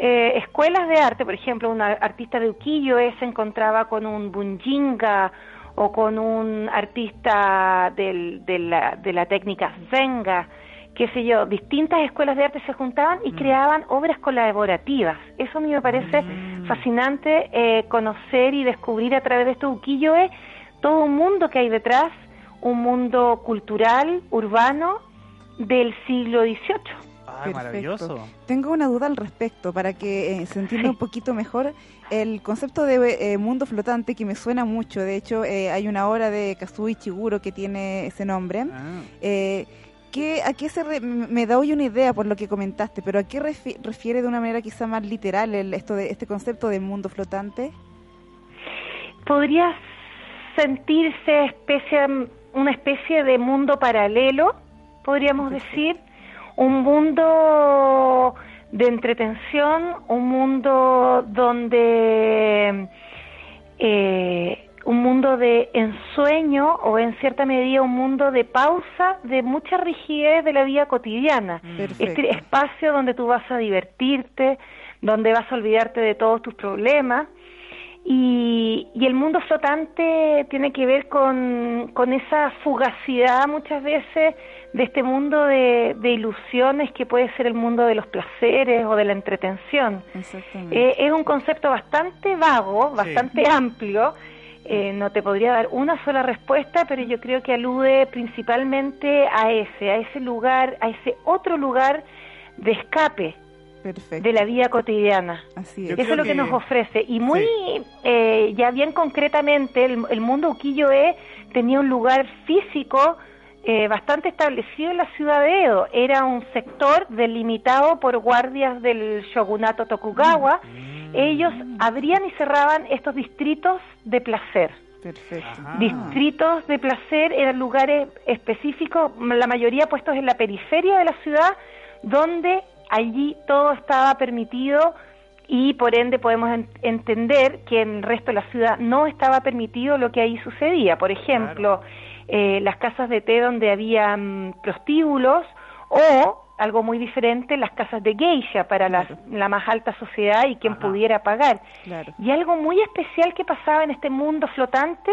eh, escuelas de arte, por ejemplo, una artista de ukiyo-e se encontraba con un bunjinga o con un artista del- de, la, de la técnica zenga, qué sé yo, distintas escuelas de arte se juntaban y creaban obras colaborativas. Eso a mí me parece fascinante eh, conocer y descubrir a través de estos ukiyo-e todo un mundo que hay detrás, un mundo cultural, urbano, del siglo XVIII. Ay, maravilloso. Tengo una duda al respecto para que eh, se entienda un poquito mejor el concepto de eh, mundo flotante que me suena mucho. De hecho, eh, hay una obra de Kazuo Ichiguro que tiene ese nombre. Ah. Eh, ¿qué- ¿A qué se re- me da hoy una idea por lo que comentaste, pero a qué refi- refiere de una manera quizá más literal el, esto de este concepto de mundo flotante? podría sentirse especie, una especie de mundo paralelo, podríamos decir, un mundo de entretención, un mundo donde eh, un mundo de ensueño o en cierta medida un mundo de pausa de mucha rigidez de la vida cotidiana. Este espacio donde tú vas a divertirte, donde vas a olvidarte de todos tus problemas. Y, y el mundo flotante tiene que ver con, con esa fugacidad muchas veces de este mundo de, de ilusiones que puede ser el mundo de los placeres o de la entretención. Eh, es un concepto bastante vago, bastante amplio. Eh, no te podría dar una sola respuesta, pero yo creo que alude principalmente a ese, a ese lugar, a ese otro lugar de escape de la vida cotidiana. Así Eso es lo que, que- nos ofrece. Y muy, eh, ya bien concretamente, el, el mundo ukiyo-e tenía un lugar físico eh, bastante establecido en la ciudad de Edo. Era un sector delimitado por guardias del shogunato Tokugawa. Ellos abrían y cerraban estos distritos de placer. Perfecto. Distritos de placer eran lugares específicos, la mayoría puestos en la periferia de la ciudad, donde allí todo estaba permitido y por ende podemos en- entender que en el resto de la ciudad no estaba permitido lo que ahí sucedía. Por ejemplo, eh, las casas de té donde había mm, prostíbulos o algo muy diferente, las casas de geisha para la, la más alta sociedad y quien pudiera pagar. Claro. Y algo muy especial que pasaba en este mundo flotante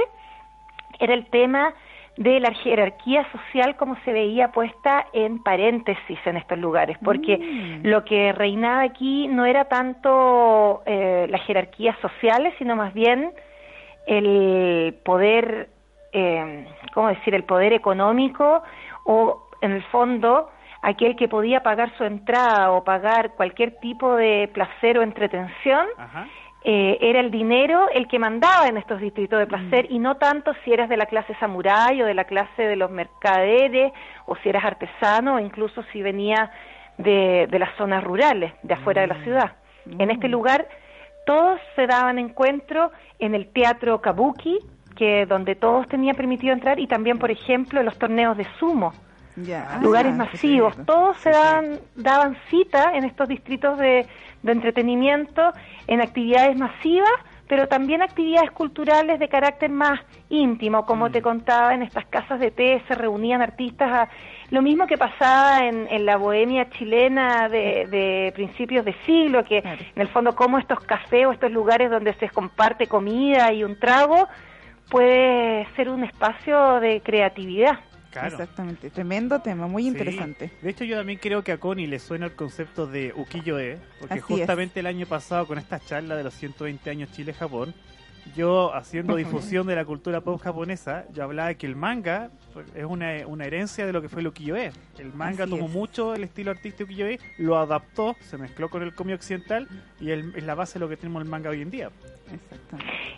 era el tema de la jerarquía social como se veía puesta en paréntesis en estos lugares, porque lo que reinaba aquí no era tanto eh, las jerarquías sociales, sino más bien el poder, eh, ¿cómo decir?, el poder económico o, en el fondo, aquel que podía pagar su entrada o pagar cualquier tipo de placer o entretención, eh, era el dinero el que mandaba en estos distritos de placer y no tanto si eras de la clase samurái o de la clase de los mercaderes o si eras artesano o incluso si venía de, de las zonas rurales, de afuera de la ciudad. En este lugar todos se daban encuentro en el teatro kabuki, que donde todos tenían permitido entrar y también, por ejemplo, en los torneos de sumo. Lugares Ah, masivos. Todos se daban, daban cita en estos distritos de, de entretenimiento en actividades masivas, pero también actividades culturales de carácter más íntimo, como te contaba, en estas casas de té se reunían artistas, a- lo mismo que pasaba en, en la bohemia chilena de, de principios de siglo, que en el fondo como estos cafés o estos lugares donde se comparte comida y un trago, puede ser un espacio de creatividad. Exactamente. Tremendo tema, muy Sí. interesante. De hecho, yo también creo que a Connie le suena el concepto de ukiyo-e, porque Así justamente el año pasado con esta charla de los 120 años Chile-Japón, yo haciendo difusión de la cultura pop japonesa, yo hablaba que el manga es una, una herencia de lo que fue el ukiyo-e. El manga Así tomó es. mucho el estilo artístico ukiyo-e, lo adaptó, se mezcló con el cómic occidental y el- es la base de lo que tenemos el manga hoy en día.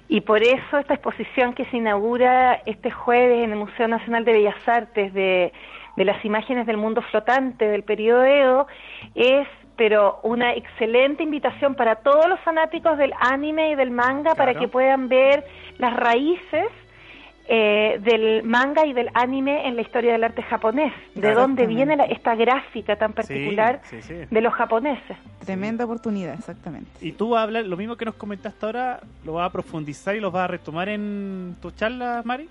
Y por eso esta exposición que se inaugura este jueves en el Museo Nacional de Bellas Artes de, de las imágenes del mundo flotante del periodo Edo es pero una excelente invitación para todos los fanáticos del anime y del manga para que puedan ver las raíces eh, del manga y del anime en la historia del arte japonés, de dónde viene la- esta gráfica tan particular sí, sí. de los japoneses. Tremenda oportunidad, exactamente. Y tú hablas, lo mismo que nos comentaste ahora, lo vas a profundizar y lo vas a retomar en tu charla, Mari.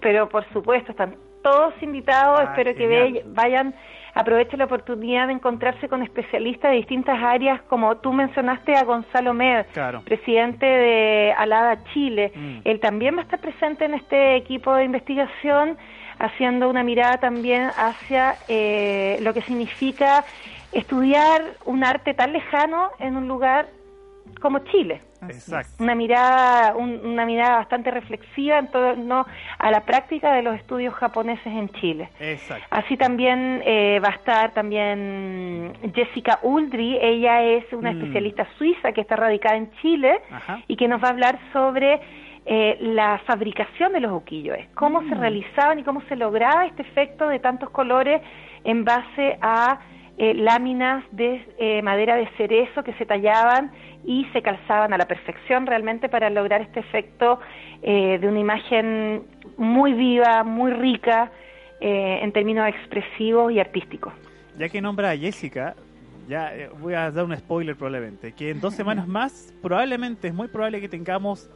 pero por supuesto están todos invitados, Ah, espero que genial. vayan, aprovechen la oportunidad de encontrarse con especialistas de distintas áreas, como tú mencionaste a Gonzalo Med, Claro. presidente de Alada Chile. Mm. Él también va a estar presente en este equipo de investigación, haciendo una mirada también hacia eh, lo que significa estudiar un arte tan lejano en un lugar como Chile Exacto. una mirada un- una mirada bastante reflexiva en torno a la práctica de los estudios japoneses en Chile. Exacto. Así también eh, va a estar también Jessica Uldry, ella es una Mm. especialista suiza que está radicada en Chile Ajá. y que nos va a hablar sobre eh, la fabricación de los uquillos, cómo se Mm. realizaban y cómo se lograba este efecto de tantos colores en base a eh, láminas de eh, madera de cerezo que se tallaban y se calzaban a la perfección realmente para lograr este efecto eh, de una imagen muy viva, muy rica eh, en términos expresivos y artísticos. Ya que nombra a Jessica, ya eh, voy a dar un spoiler probablemente, que en dos semanas [LAUGHS] más probablemente es muy probable que tengamos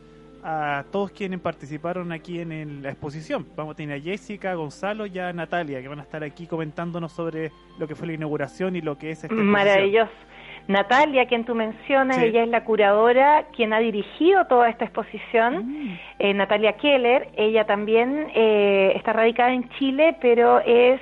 a todos quienes participaron aquí en el- la exposición. Vamos a tener a Jessica, Gonzalo y a Natalia, que van a estar aquí comentándonos sobre lo que fue la inauguración y lo que es esta exposición. Maravilloso. Natalia, quien tú mencionas, Sí. ella es la curadora quien ha dirigido toda esta exposición. Eh, Natalia Keller, ella también eh, está radicada en Chile, pero es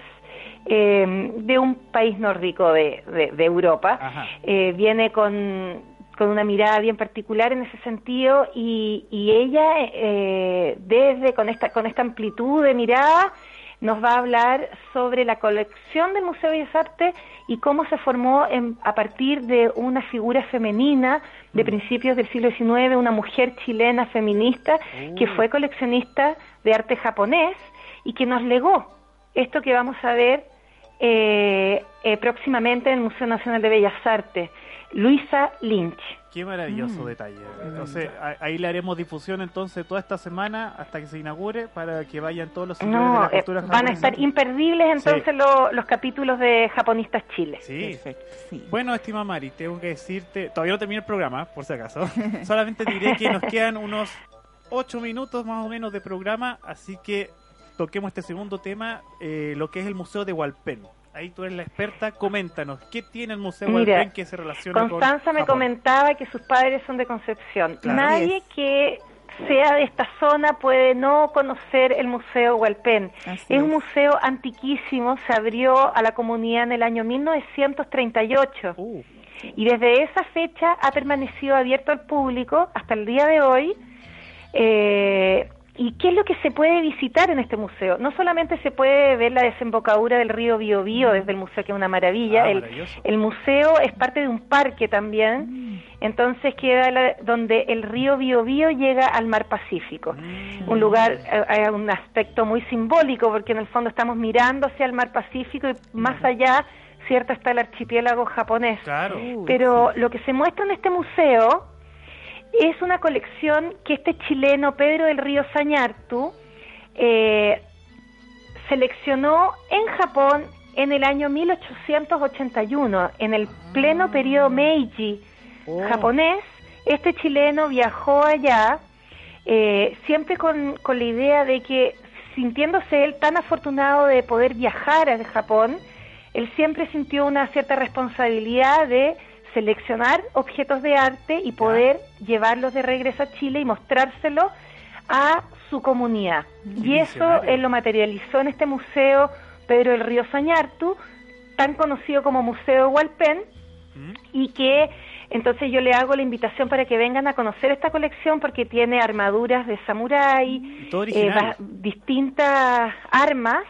eh, de un país nórdico de, de- de Europa. Eh, viene con, con una mirada bien particular en ese sentido y, y ella, eh, desde con esta, con esta amplitud de mirada, nos va a hablar sobre la colección del Museo de Bellas Artes y cómo se formó en- a partir de una figura femenina de principios del siglo XIX, una mujer chilena feminista que fue coleccionista de arte japonés y que nos legó esto que vamos a ver eh, eh, próximamente en el Museo Nacional de Bellas Artes, Luisa Lynch. Qué maravilloso detalle. Entonces, a- ahí le haremos difusión entonces toda esta semana hasta que se inaugure para que vayan todos los seguidores de No, la eh, cultura van a estar imperdibles entonces lo- los capítulos de Japonistas Chile. Sí. Bueno, estima Mari, tengo que decirte, todavía no termina el programa, por si acaso. [LAUGHS] Solamente diré que nos quedan unos ocho minutos más o menos de programa, así que toquemos este segundo tema, eh, lo que es el Museo de Hualpén. Ahí tú eres la experta, coméntanos, ¿qué tiene el Museo Mira, Hualpén que se relaciona Constanza con me Japón? comentaba que sus padres son de Concepción. Claro. Nadie que sea de esta zona puede no conocer el Museo Hualpén. Es un museo antiquísimo, se abrió a la comunidad en el año 1938. Uh. Y desde esa fecha ha permanecido abierto al público hasta el día de hoy. Eh, ¿Y qué es lo que se puede visitar en este museo? No solamente se puede ver la desembocadura del río Biobío desde el museo, que es una maravilla. Ah, el, museo es parte de un parque también. Entonces queda la- donde el río Biobío llega al mar Pacífico. Un lugar, eh, hay un aspecto muy simbólico porque en el fondo estamos mirando hacia el mar Pacífico y más allá, cierto, está el archipiélago japonés. Claro. Pero lo que se muestra en este museo es una colección que este chileno Pedro del Río Sañartu eh, seleccionó en Japón en el año 1881, en el pleno periodo Meiji japonés. Este chileno viajó allá eh, siempre con, con la idea de que, sintiéndose él tan afortunado de poder viajar a Japón, él siempre sintió una cierta responsabilidad de seleccionar objetos de arte y poder llevarlos de regreso a Chile y mostrárselo a su comunidad. Y eso él lo materializó en este museo Pedro del Río Sañartu, tan conocido como Museo Hualpén, y que Entonces yo le hago la invitación para que vengan a conocer esta colección porque tiene armaduras de samurái, eh, distintas armas.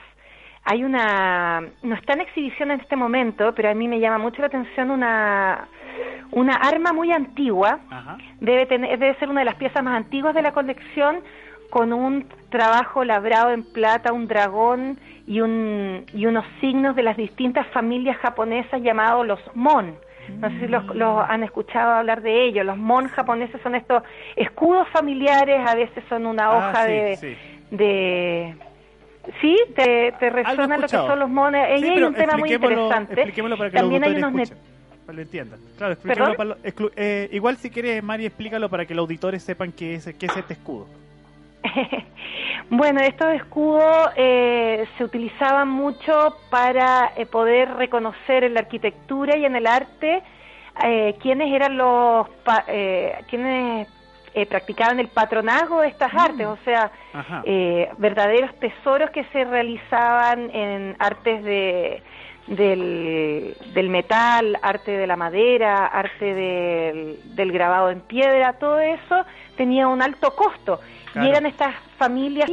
Hay una, no está en exhibición en este momento, pero a mí me llama mucho la atención una, una arma muy antigua. Ajá. Debe, tener, debe ser una de las piezas más antiguas de la colección, con un trabajo labrado en plata, un dragón y, un, y unos signos de las distintas familias japonesas llamados los mon. No sé si los, los han escuchado hablar de ellos. Los mon japoneses son estos escudos familiares, a veces son una Ah, hoja sí, de, sí. de... ¿Sí? ¿Te, te resuena lo que son los mones? Ahí Sí, hay un tema muy interesante. para que También los hay unos escuchen, para lo entiendan. Claro, para exclu- eh, igual si quieres, Mari, explícalo para que los auditores sepan qué es, qué es este escudo. [LAUGHS] Bueno, estos escudos eh, se utilizaban mucho para eh, poder reconocer en la arquitectura y en el arte eh, quiénes eran los pa- eh, quienes eh, practicaban el patronazgo de estas artes, o sea, eh, verdaderos tesoros que se realizaban en artes de del, del metal, arte de la madera, arte del, del grabado en piedra, todo eso tenía un alto costo. Claro. y eran estas familias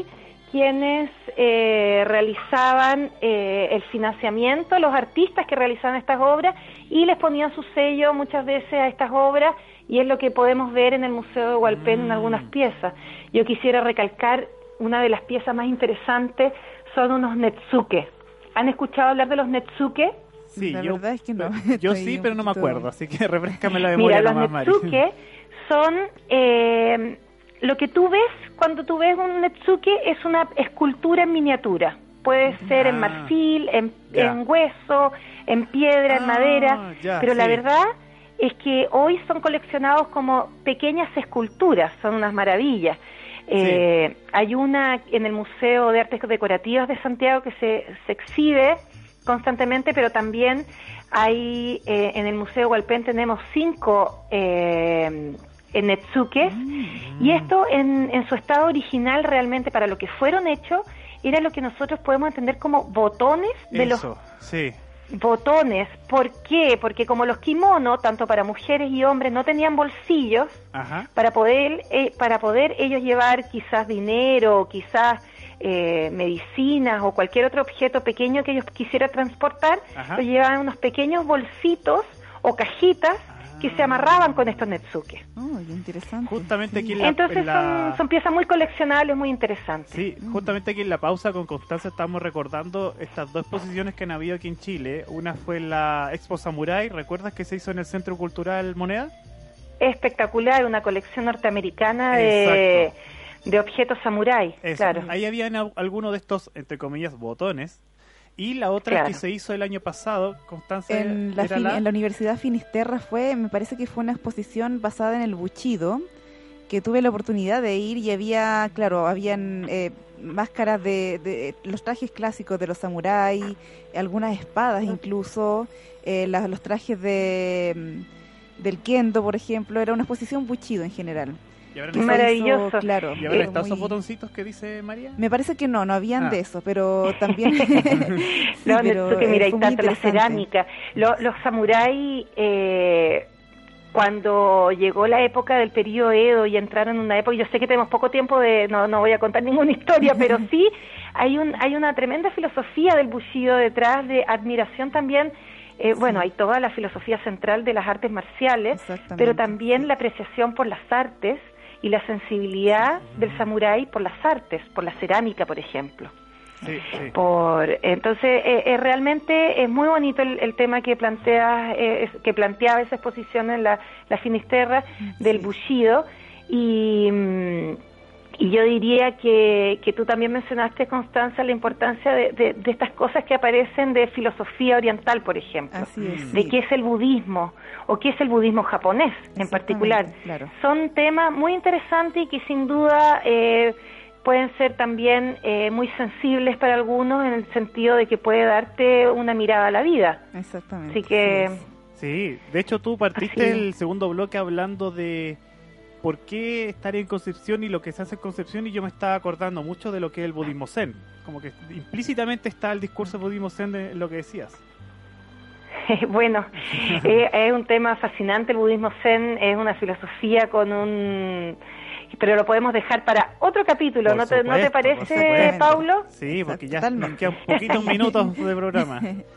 quienes eh, realizaban eh, el financiamiento, los artistas que realizaban estas obras y les ponían su sello muchas veces a estas obras y es lo que podemos ver en el Museo de Hualpén en algunas piezas. Yo quisiera recalcar una de las piezas más interesantes son unos netsuke. ¿Han escuchado hablar de los netsuke? Sí, La yo, verdad es que no. yo [LAUGHS] sí, pero no me acuerdo, así que [LAUGHS] refrescame la memoria Mira, los nomás, netsuke son eh, lo que tú ves cuando tú ves un netsuke es una escultura en miniatura. Puede ser en Ah, marfil, en, hueso, en piedra, en Ah, madera, ya, pero la verdad es que hoy son coleccionados como pequeñas esculturas, son unas maravillas. Eh, Hay una en el Museo de Artes Decorativas de Santiago que se, se exhibe constantemente, pero también hay eh, en el Museo Hualpén tenemos cinco eh, en Netsuke y esto en, en su estado original realmente para lo que fueron hechos era lo que nosotros podemos entender como botones de los sí. Botones. ¿Por qué? Porque como los kimonos, tanto para mujeres y hombres, no tenían bolsillos, Ajá. para poder eh, para poder ellos llevar quizás dinero o quizás eh, medicinas o cualquier otro objeto pequeño que ellos quisieran transportar, Ajá. lo llevaban unos pequeños bolsitos o cajitas que se amarraban con estos netsuke. Oh, interesante. Justamente aquí en la, Entonces en la- son, son piezas muy coleccionables, muy interesantes. Sí, justamente aquí en la pausa con Constanza estamos recordando estas dos exposiciones que han habido aquí en Chile. Una fue la Expo Samurai, ¿recuerdas que se hizo en el Centro Cultural Moneda? Espectacular, una colección norteamericana de, de objetos samurái, Eso. claro. Ahí habían al- algunos de estos, entre comillas, botones. Y la otra Claro. que se hizo el año pasado, Constanza, En la, era fin- la- en la Universidad Finisterra fue, me parece que fue una exposición basada en el buchido, que tuve la oportunidad de ir y había, claro, habían eh, máscaras de, de los trajes clásicos de los samuráis, algunas espadas incluso, eh, las- los trajes de mm, del kendo, por ejemplo, era una exposición buchido en general. ¿Y habrán Que Maravilloso. claro. ¿Y habrán eh, estado esos muy- botoncitos que dice María? Me parece que no, no habían Ah. de eso, pero [LAUGHS] también... [LAUGHS] Sí, No, pero, mira, y fue muy tanto la cerámica. Lo- los samuráis, eh, cuando llegó la época del periodo Edo y entraron en una época, yo sé que tenemos poco tiempo de, no, no voy a contar [LAUGHS] ninguna historia, pero sí hay un, hay una tremenda filosofía del bushido detrás, de admiración también. eh, Bueno, hay toda la filosofía central de las artes marciales, pero también la apreciación por las artes y la sensibilidad del samurái por las artes, por la cerámica, por ejemplo. Sí, sí. Por, entonces, eh, eh, realmente es muy bonito el, el tema que plantea, eh, es- que planteaba esa exposición en la, la Finisterra del Bushido y, mm, y yo diría que, que tú también mencionaste, Constanza, la importancia de, de- de estas cosas que aparecen de filosofía oriental, por ejemplo, Así es, de sí. qué es el budismo o qué es el budismo japonés en particular. Claro. Son temas muy interesantes y que sin duda eh, pueden ser también eh, muy sensibles para algunos en el sentido de que puede darte una mirada a la vida. Exactamente. Así que Sí, de hecho tú partiste el segundo bloque hablando de por qué estar en Concepción y lo que se hace en Concepción y yo me estaba acordando mucho de lo que es el budismo zen. Como que implícitamente está el discurso budismo zen de lo que decías. [LAUGHS] bueno, [LAUGHS] eh, es un tema fascinante. El budismo zen es una filosofía con un. Pero lo podemos dejar para otro capítulo, ¿no te, ¿no te supuesto, por parece. Paulo? Sí, porque ya nos quedan poquitos minutos de programa. [LAUGHS]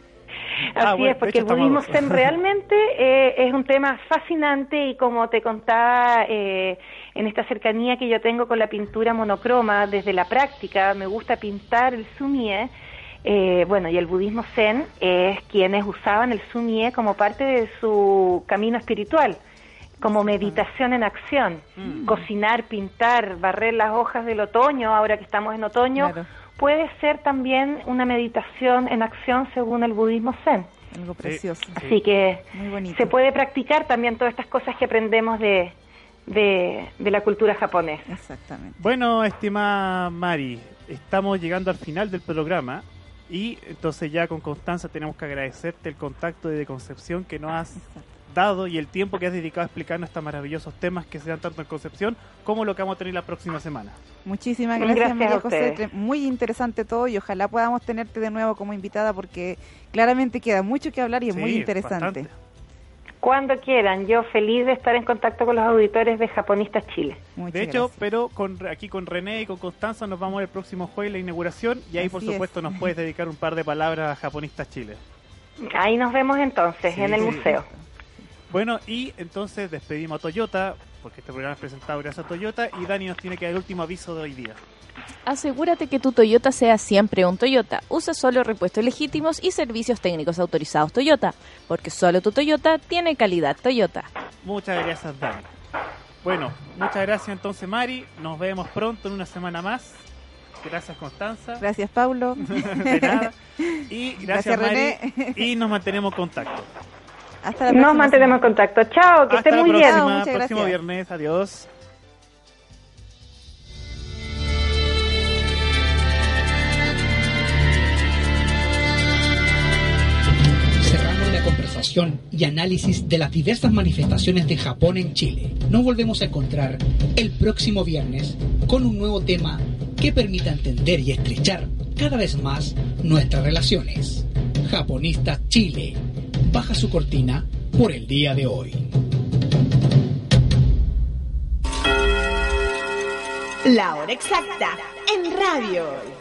Ah, Así bueno, es, porque el budismo zen [LAUGHS] realmente eh, es un tema fascinante y como te contaba eh, en esta cercanía que yo tengo con la pintura monocroma desde la práctica, me gusta pintar el sumie. eh, bueno, y el budismo zen es quienes usaban el sumie como parte de su camino espiritual, como meditación en acción, cocinar, pintar, barrer las hojas del otoño, ahora que estamos en otoño, Claro. Puede ser también una meditación en acción según el budismo zen. Algo precioso. Así que se puede practicar también todas estas cosas que aprendemos de, de, de la cultura japonesa. Exactamente. Bueno, estimada Mari, estamos llegando al final del programa y entonces ya con Constanza tenemos que agradecerte el contacto de Concepción que nos has dado y el tiempo que has dedicado a explicarnos estos maravillosos temas que se dan tanto en Concepción como lo que vamos a tener la próxima semana. Muchísimas Gracias gracias, a María José. ustedes. Muy interesante todo y ojalá podamos tenerte de nuevo como invitada porque claramente queda mucho que hablar y es muy interesante. bastante. Cuando quieran, yo feliz de estar en contacto con los auditores de Japonistas Chile. Muchas de hecho, gracias. pero con, aquí con René y con Constanza nos vamos el próximo jueves la inauguración y ahí por es. supuesto nos puedes dedicar un par de palabras a Japonistas Chile. Ahí nos vemos entonces, Sí, en el sí. museo. Bueno, y entonces despedimos a Toyota, porque este programa es presentado gracias a Toyota, y Dani nos tiene que dar el último aviso de hoy día. Asegúrate que tu Toyota sea siempre un Toyota. Usa solo repuestos legítimos y servicios técnicos autorizados Toyota, porque solo tu Toyota tiene calidad Toyota. Muchas gracias, Dani. Bueno, muchas gracias entonces, Mari. Nos vemos pronto en una semana más. Gracias, Constanza. Gracias, Paulo. [LAUGHS] De nada. Y gracias, Gracias, Mari. René. Y nos mantenemos en contacto. Hasta la Nos próxima mantenemos en contacto. Chao, que Hasta estén la muy bien. próxima, Muchas próximo gracias. viernes. Adiós. Cerramos la conversación y análisis de las diversas manifestaciones de Japón en Chile. Nos volvemos a encontrar el próximo viernes con un nuevo tema que permita entender y estrechar cada vez más nuestras relaciones. Japonistas Chile baja su cortina por el día de hoy. La hora exacta en Radio Hoy.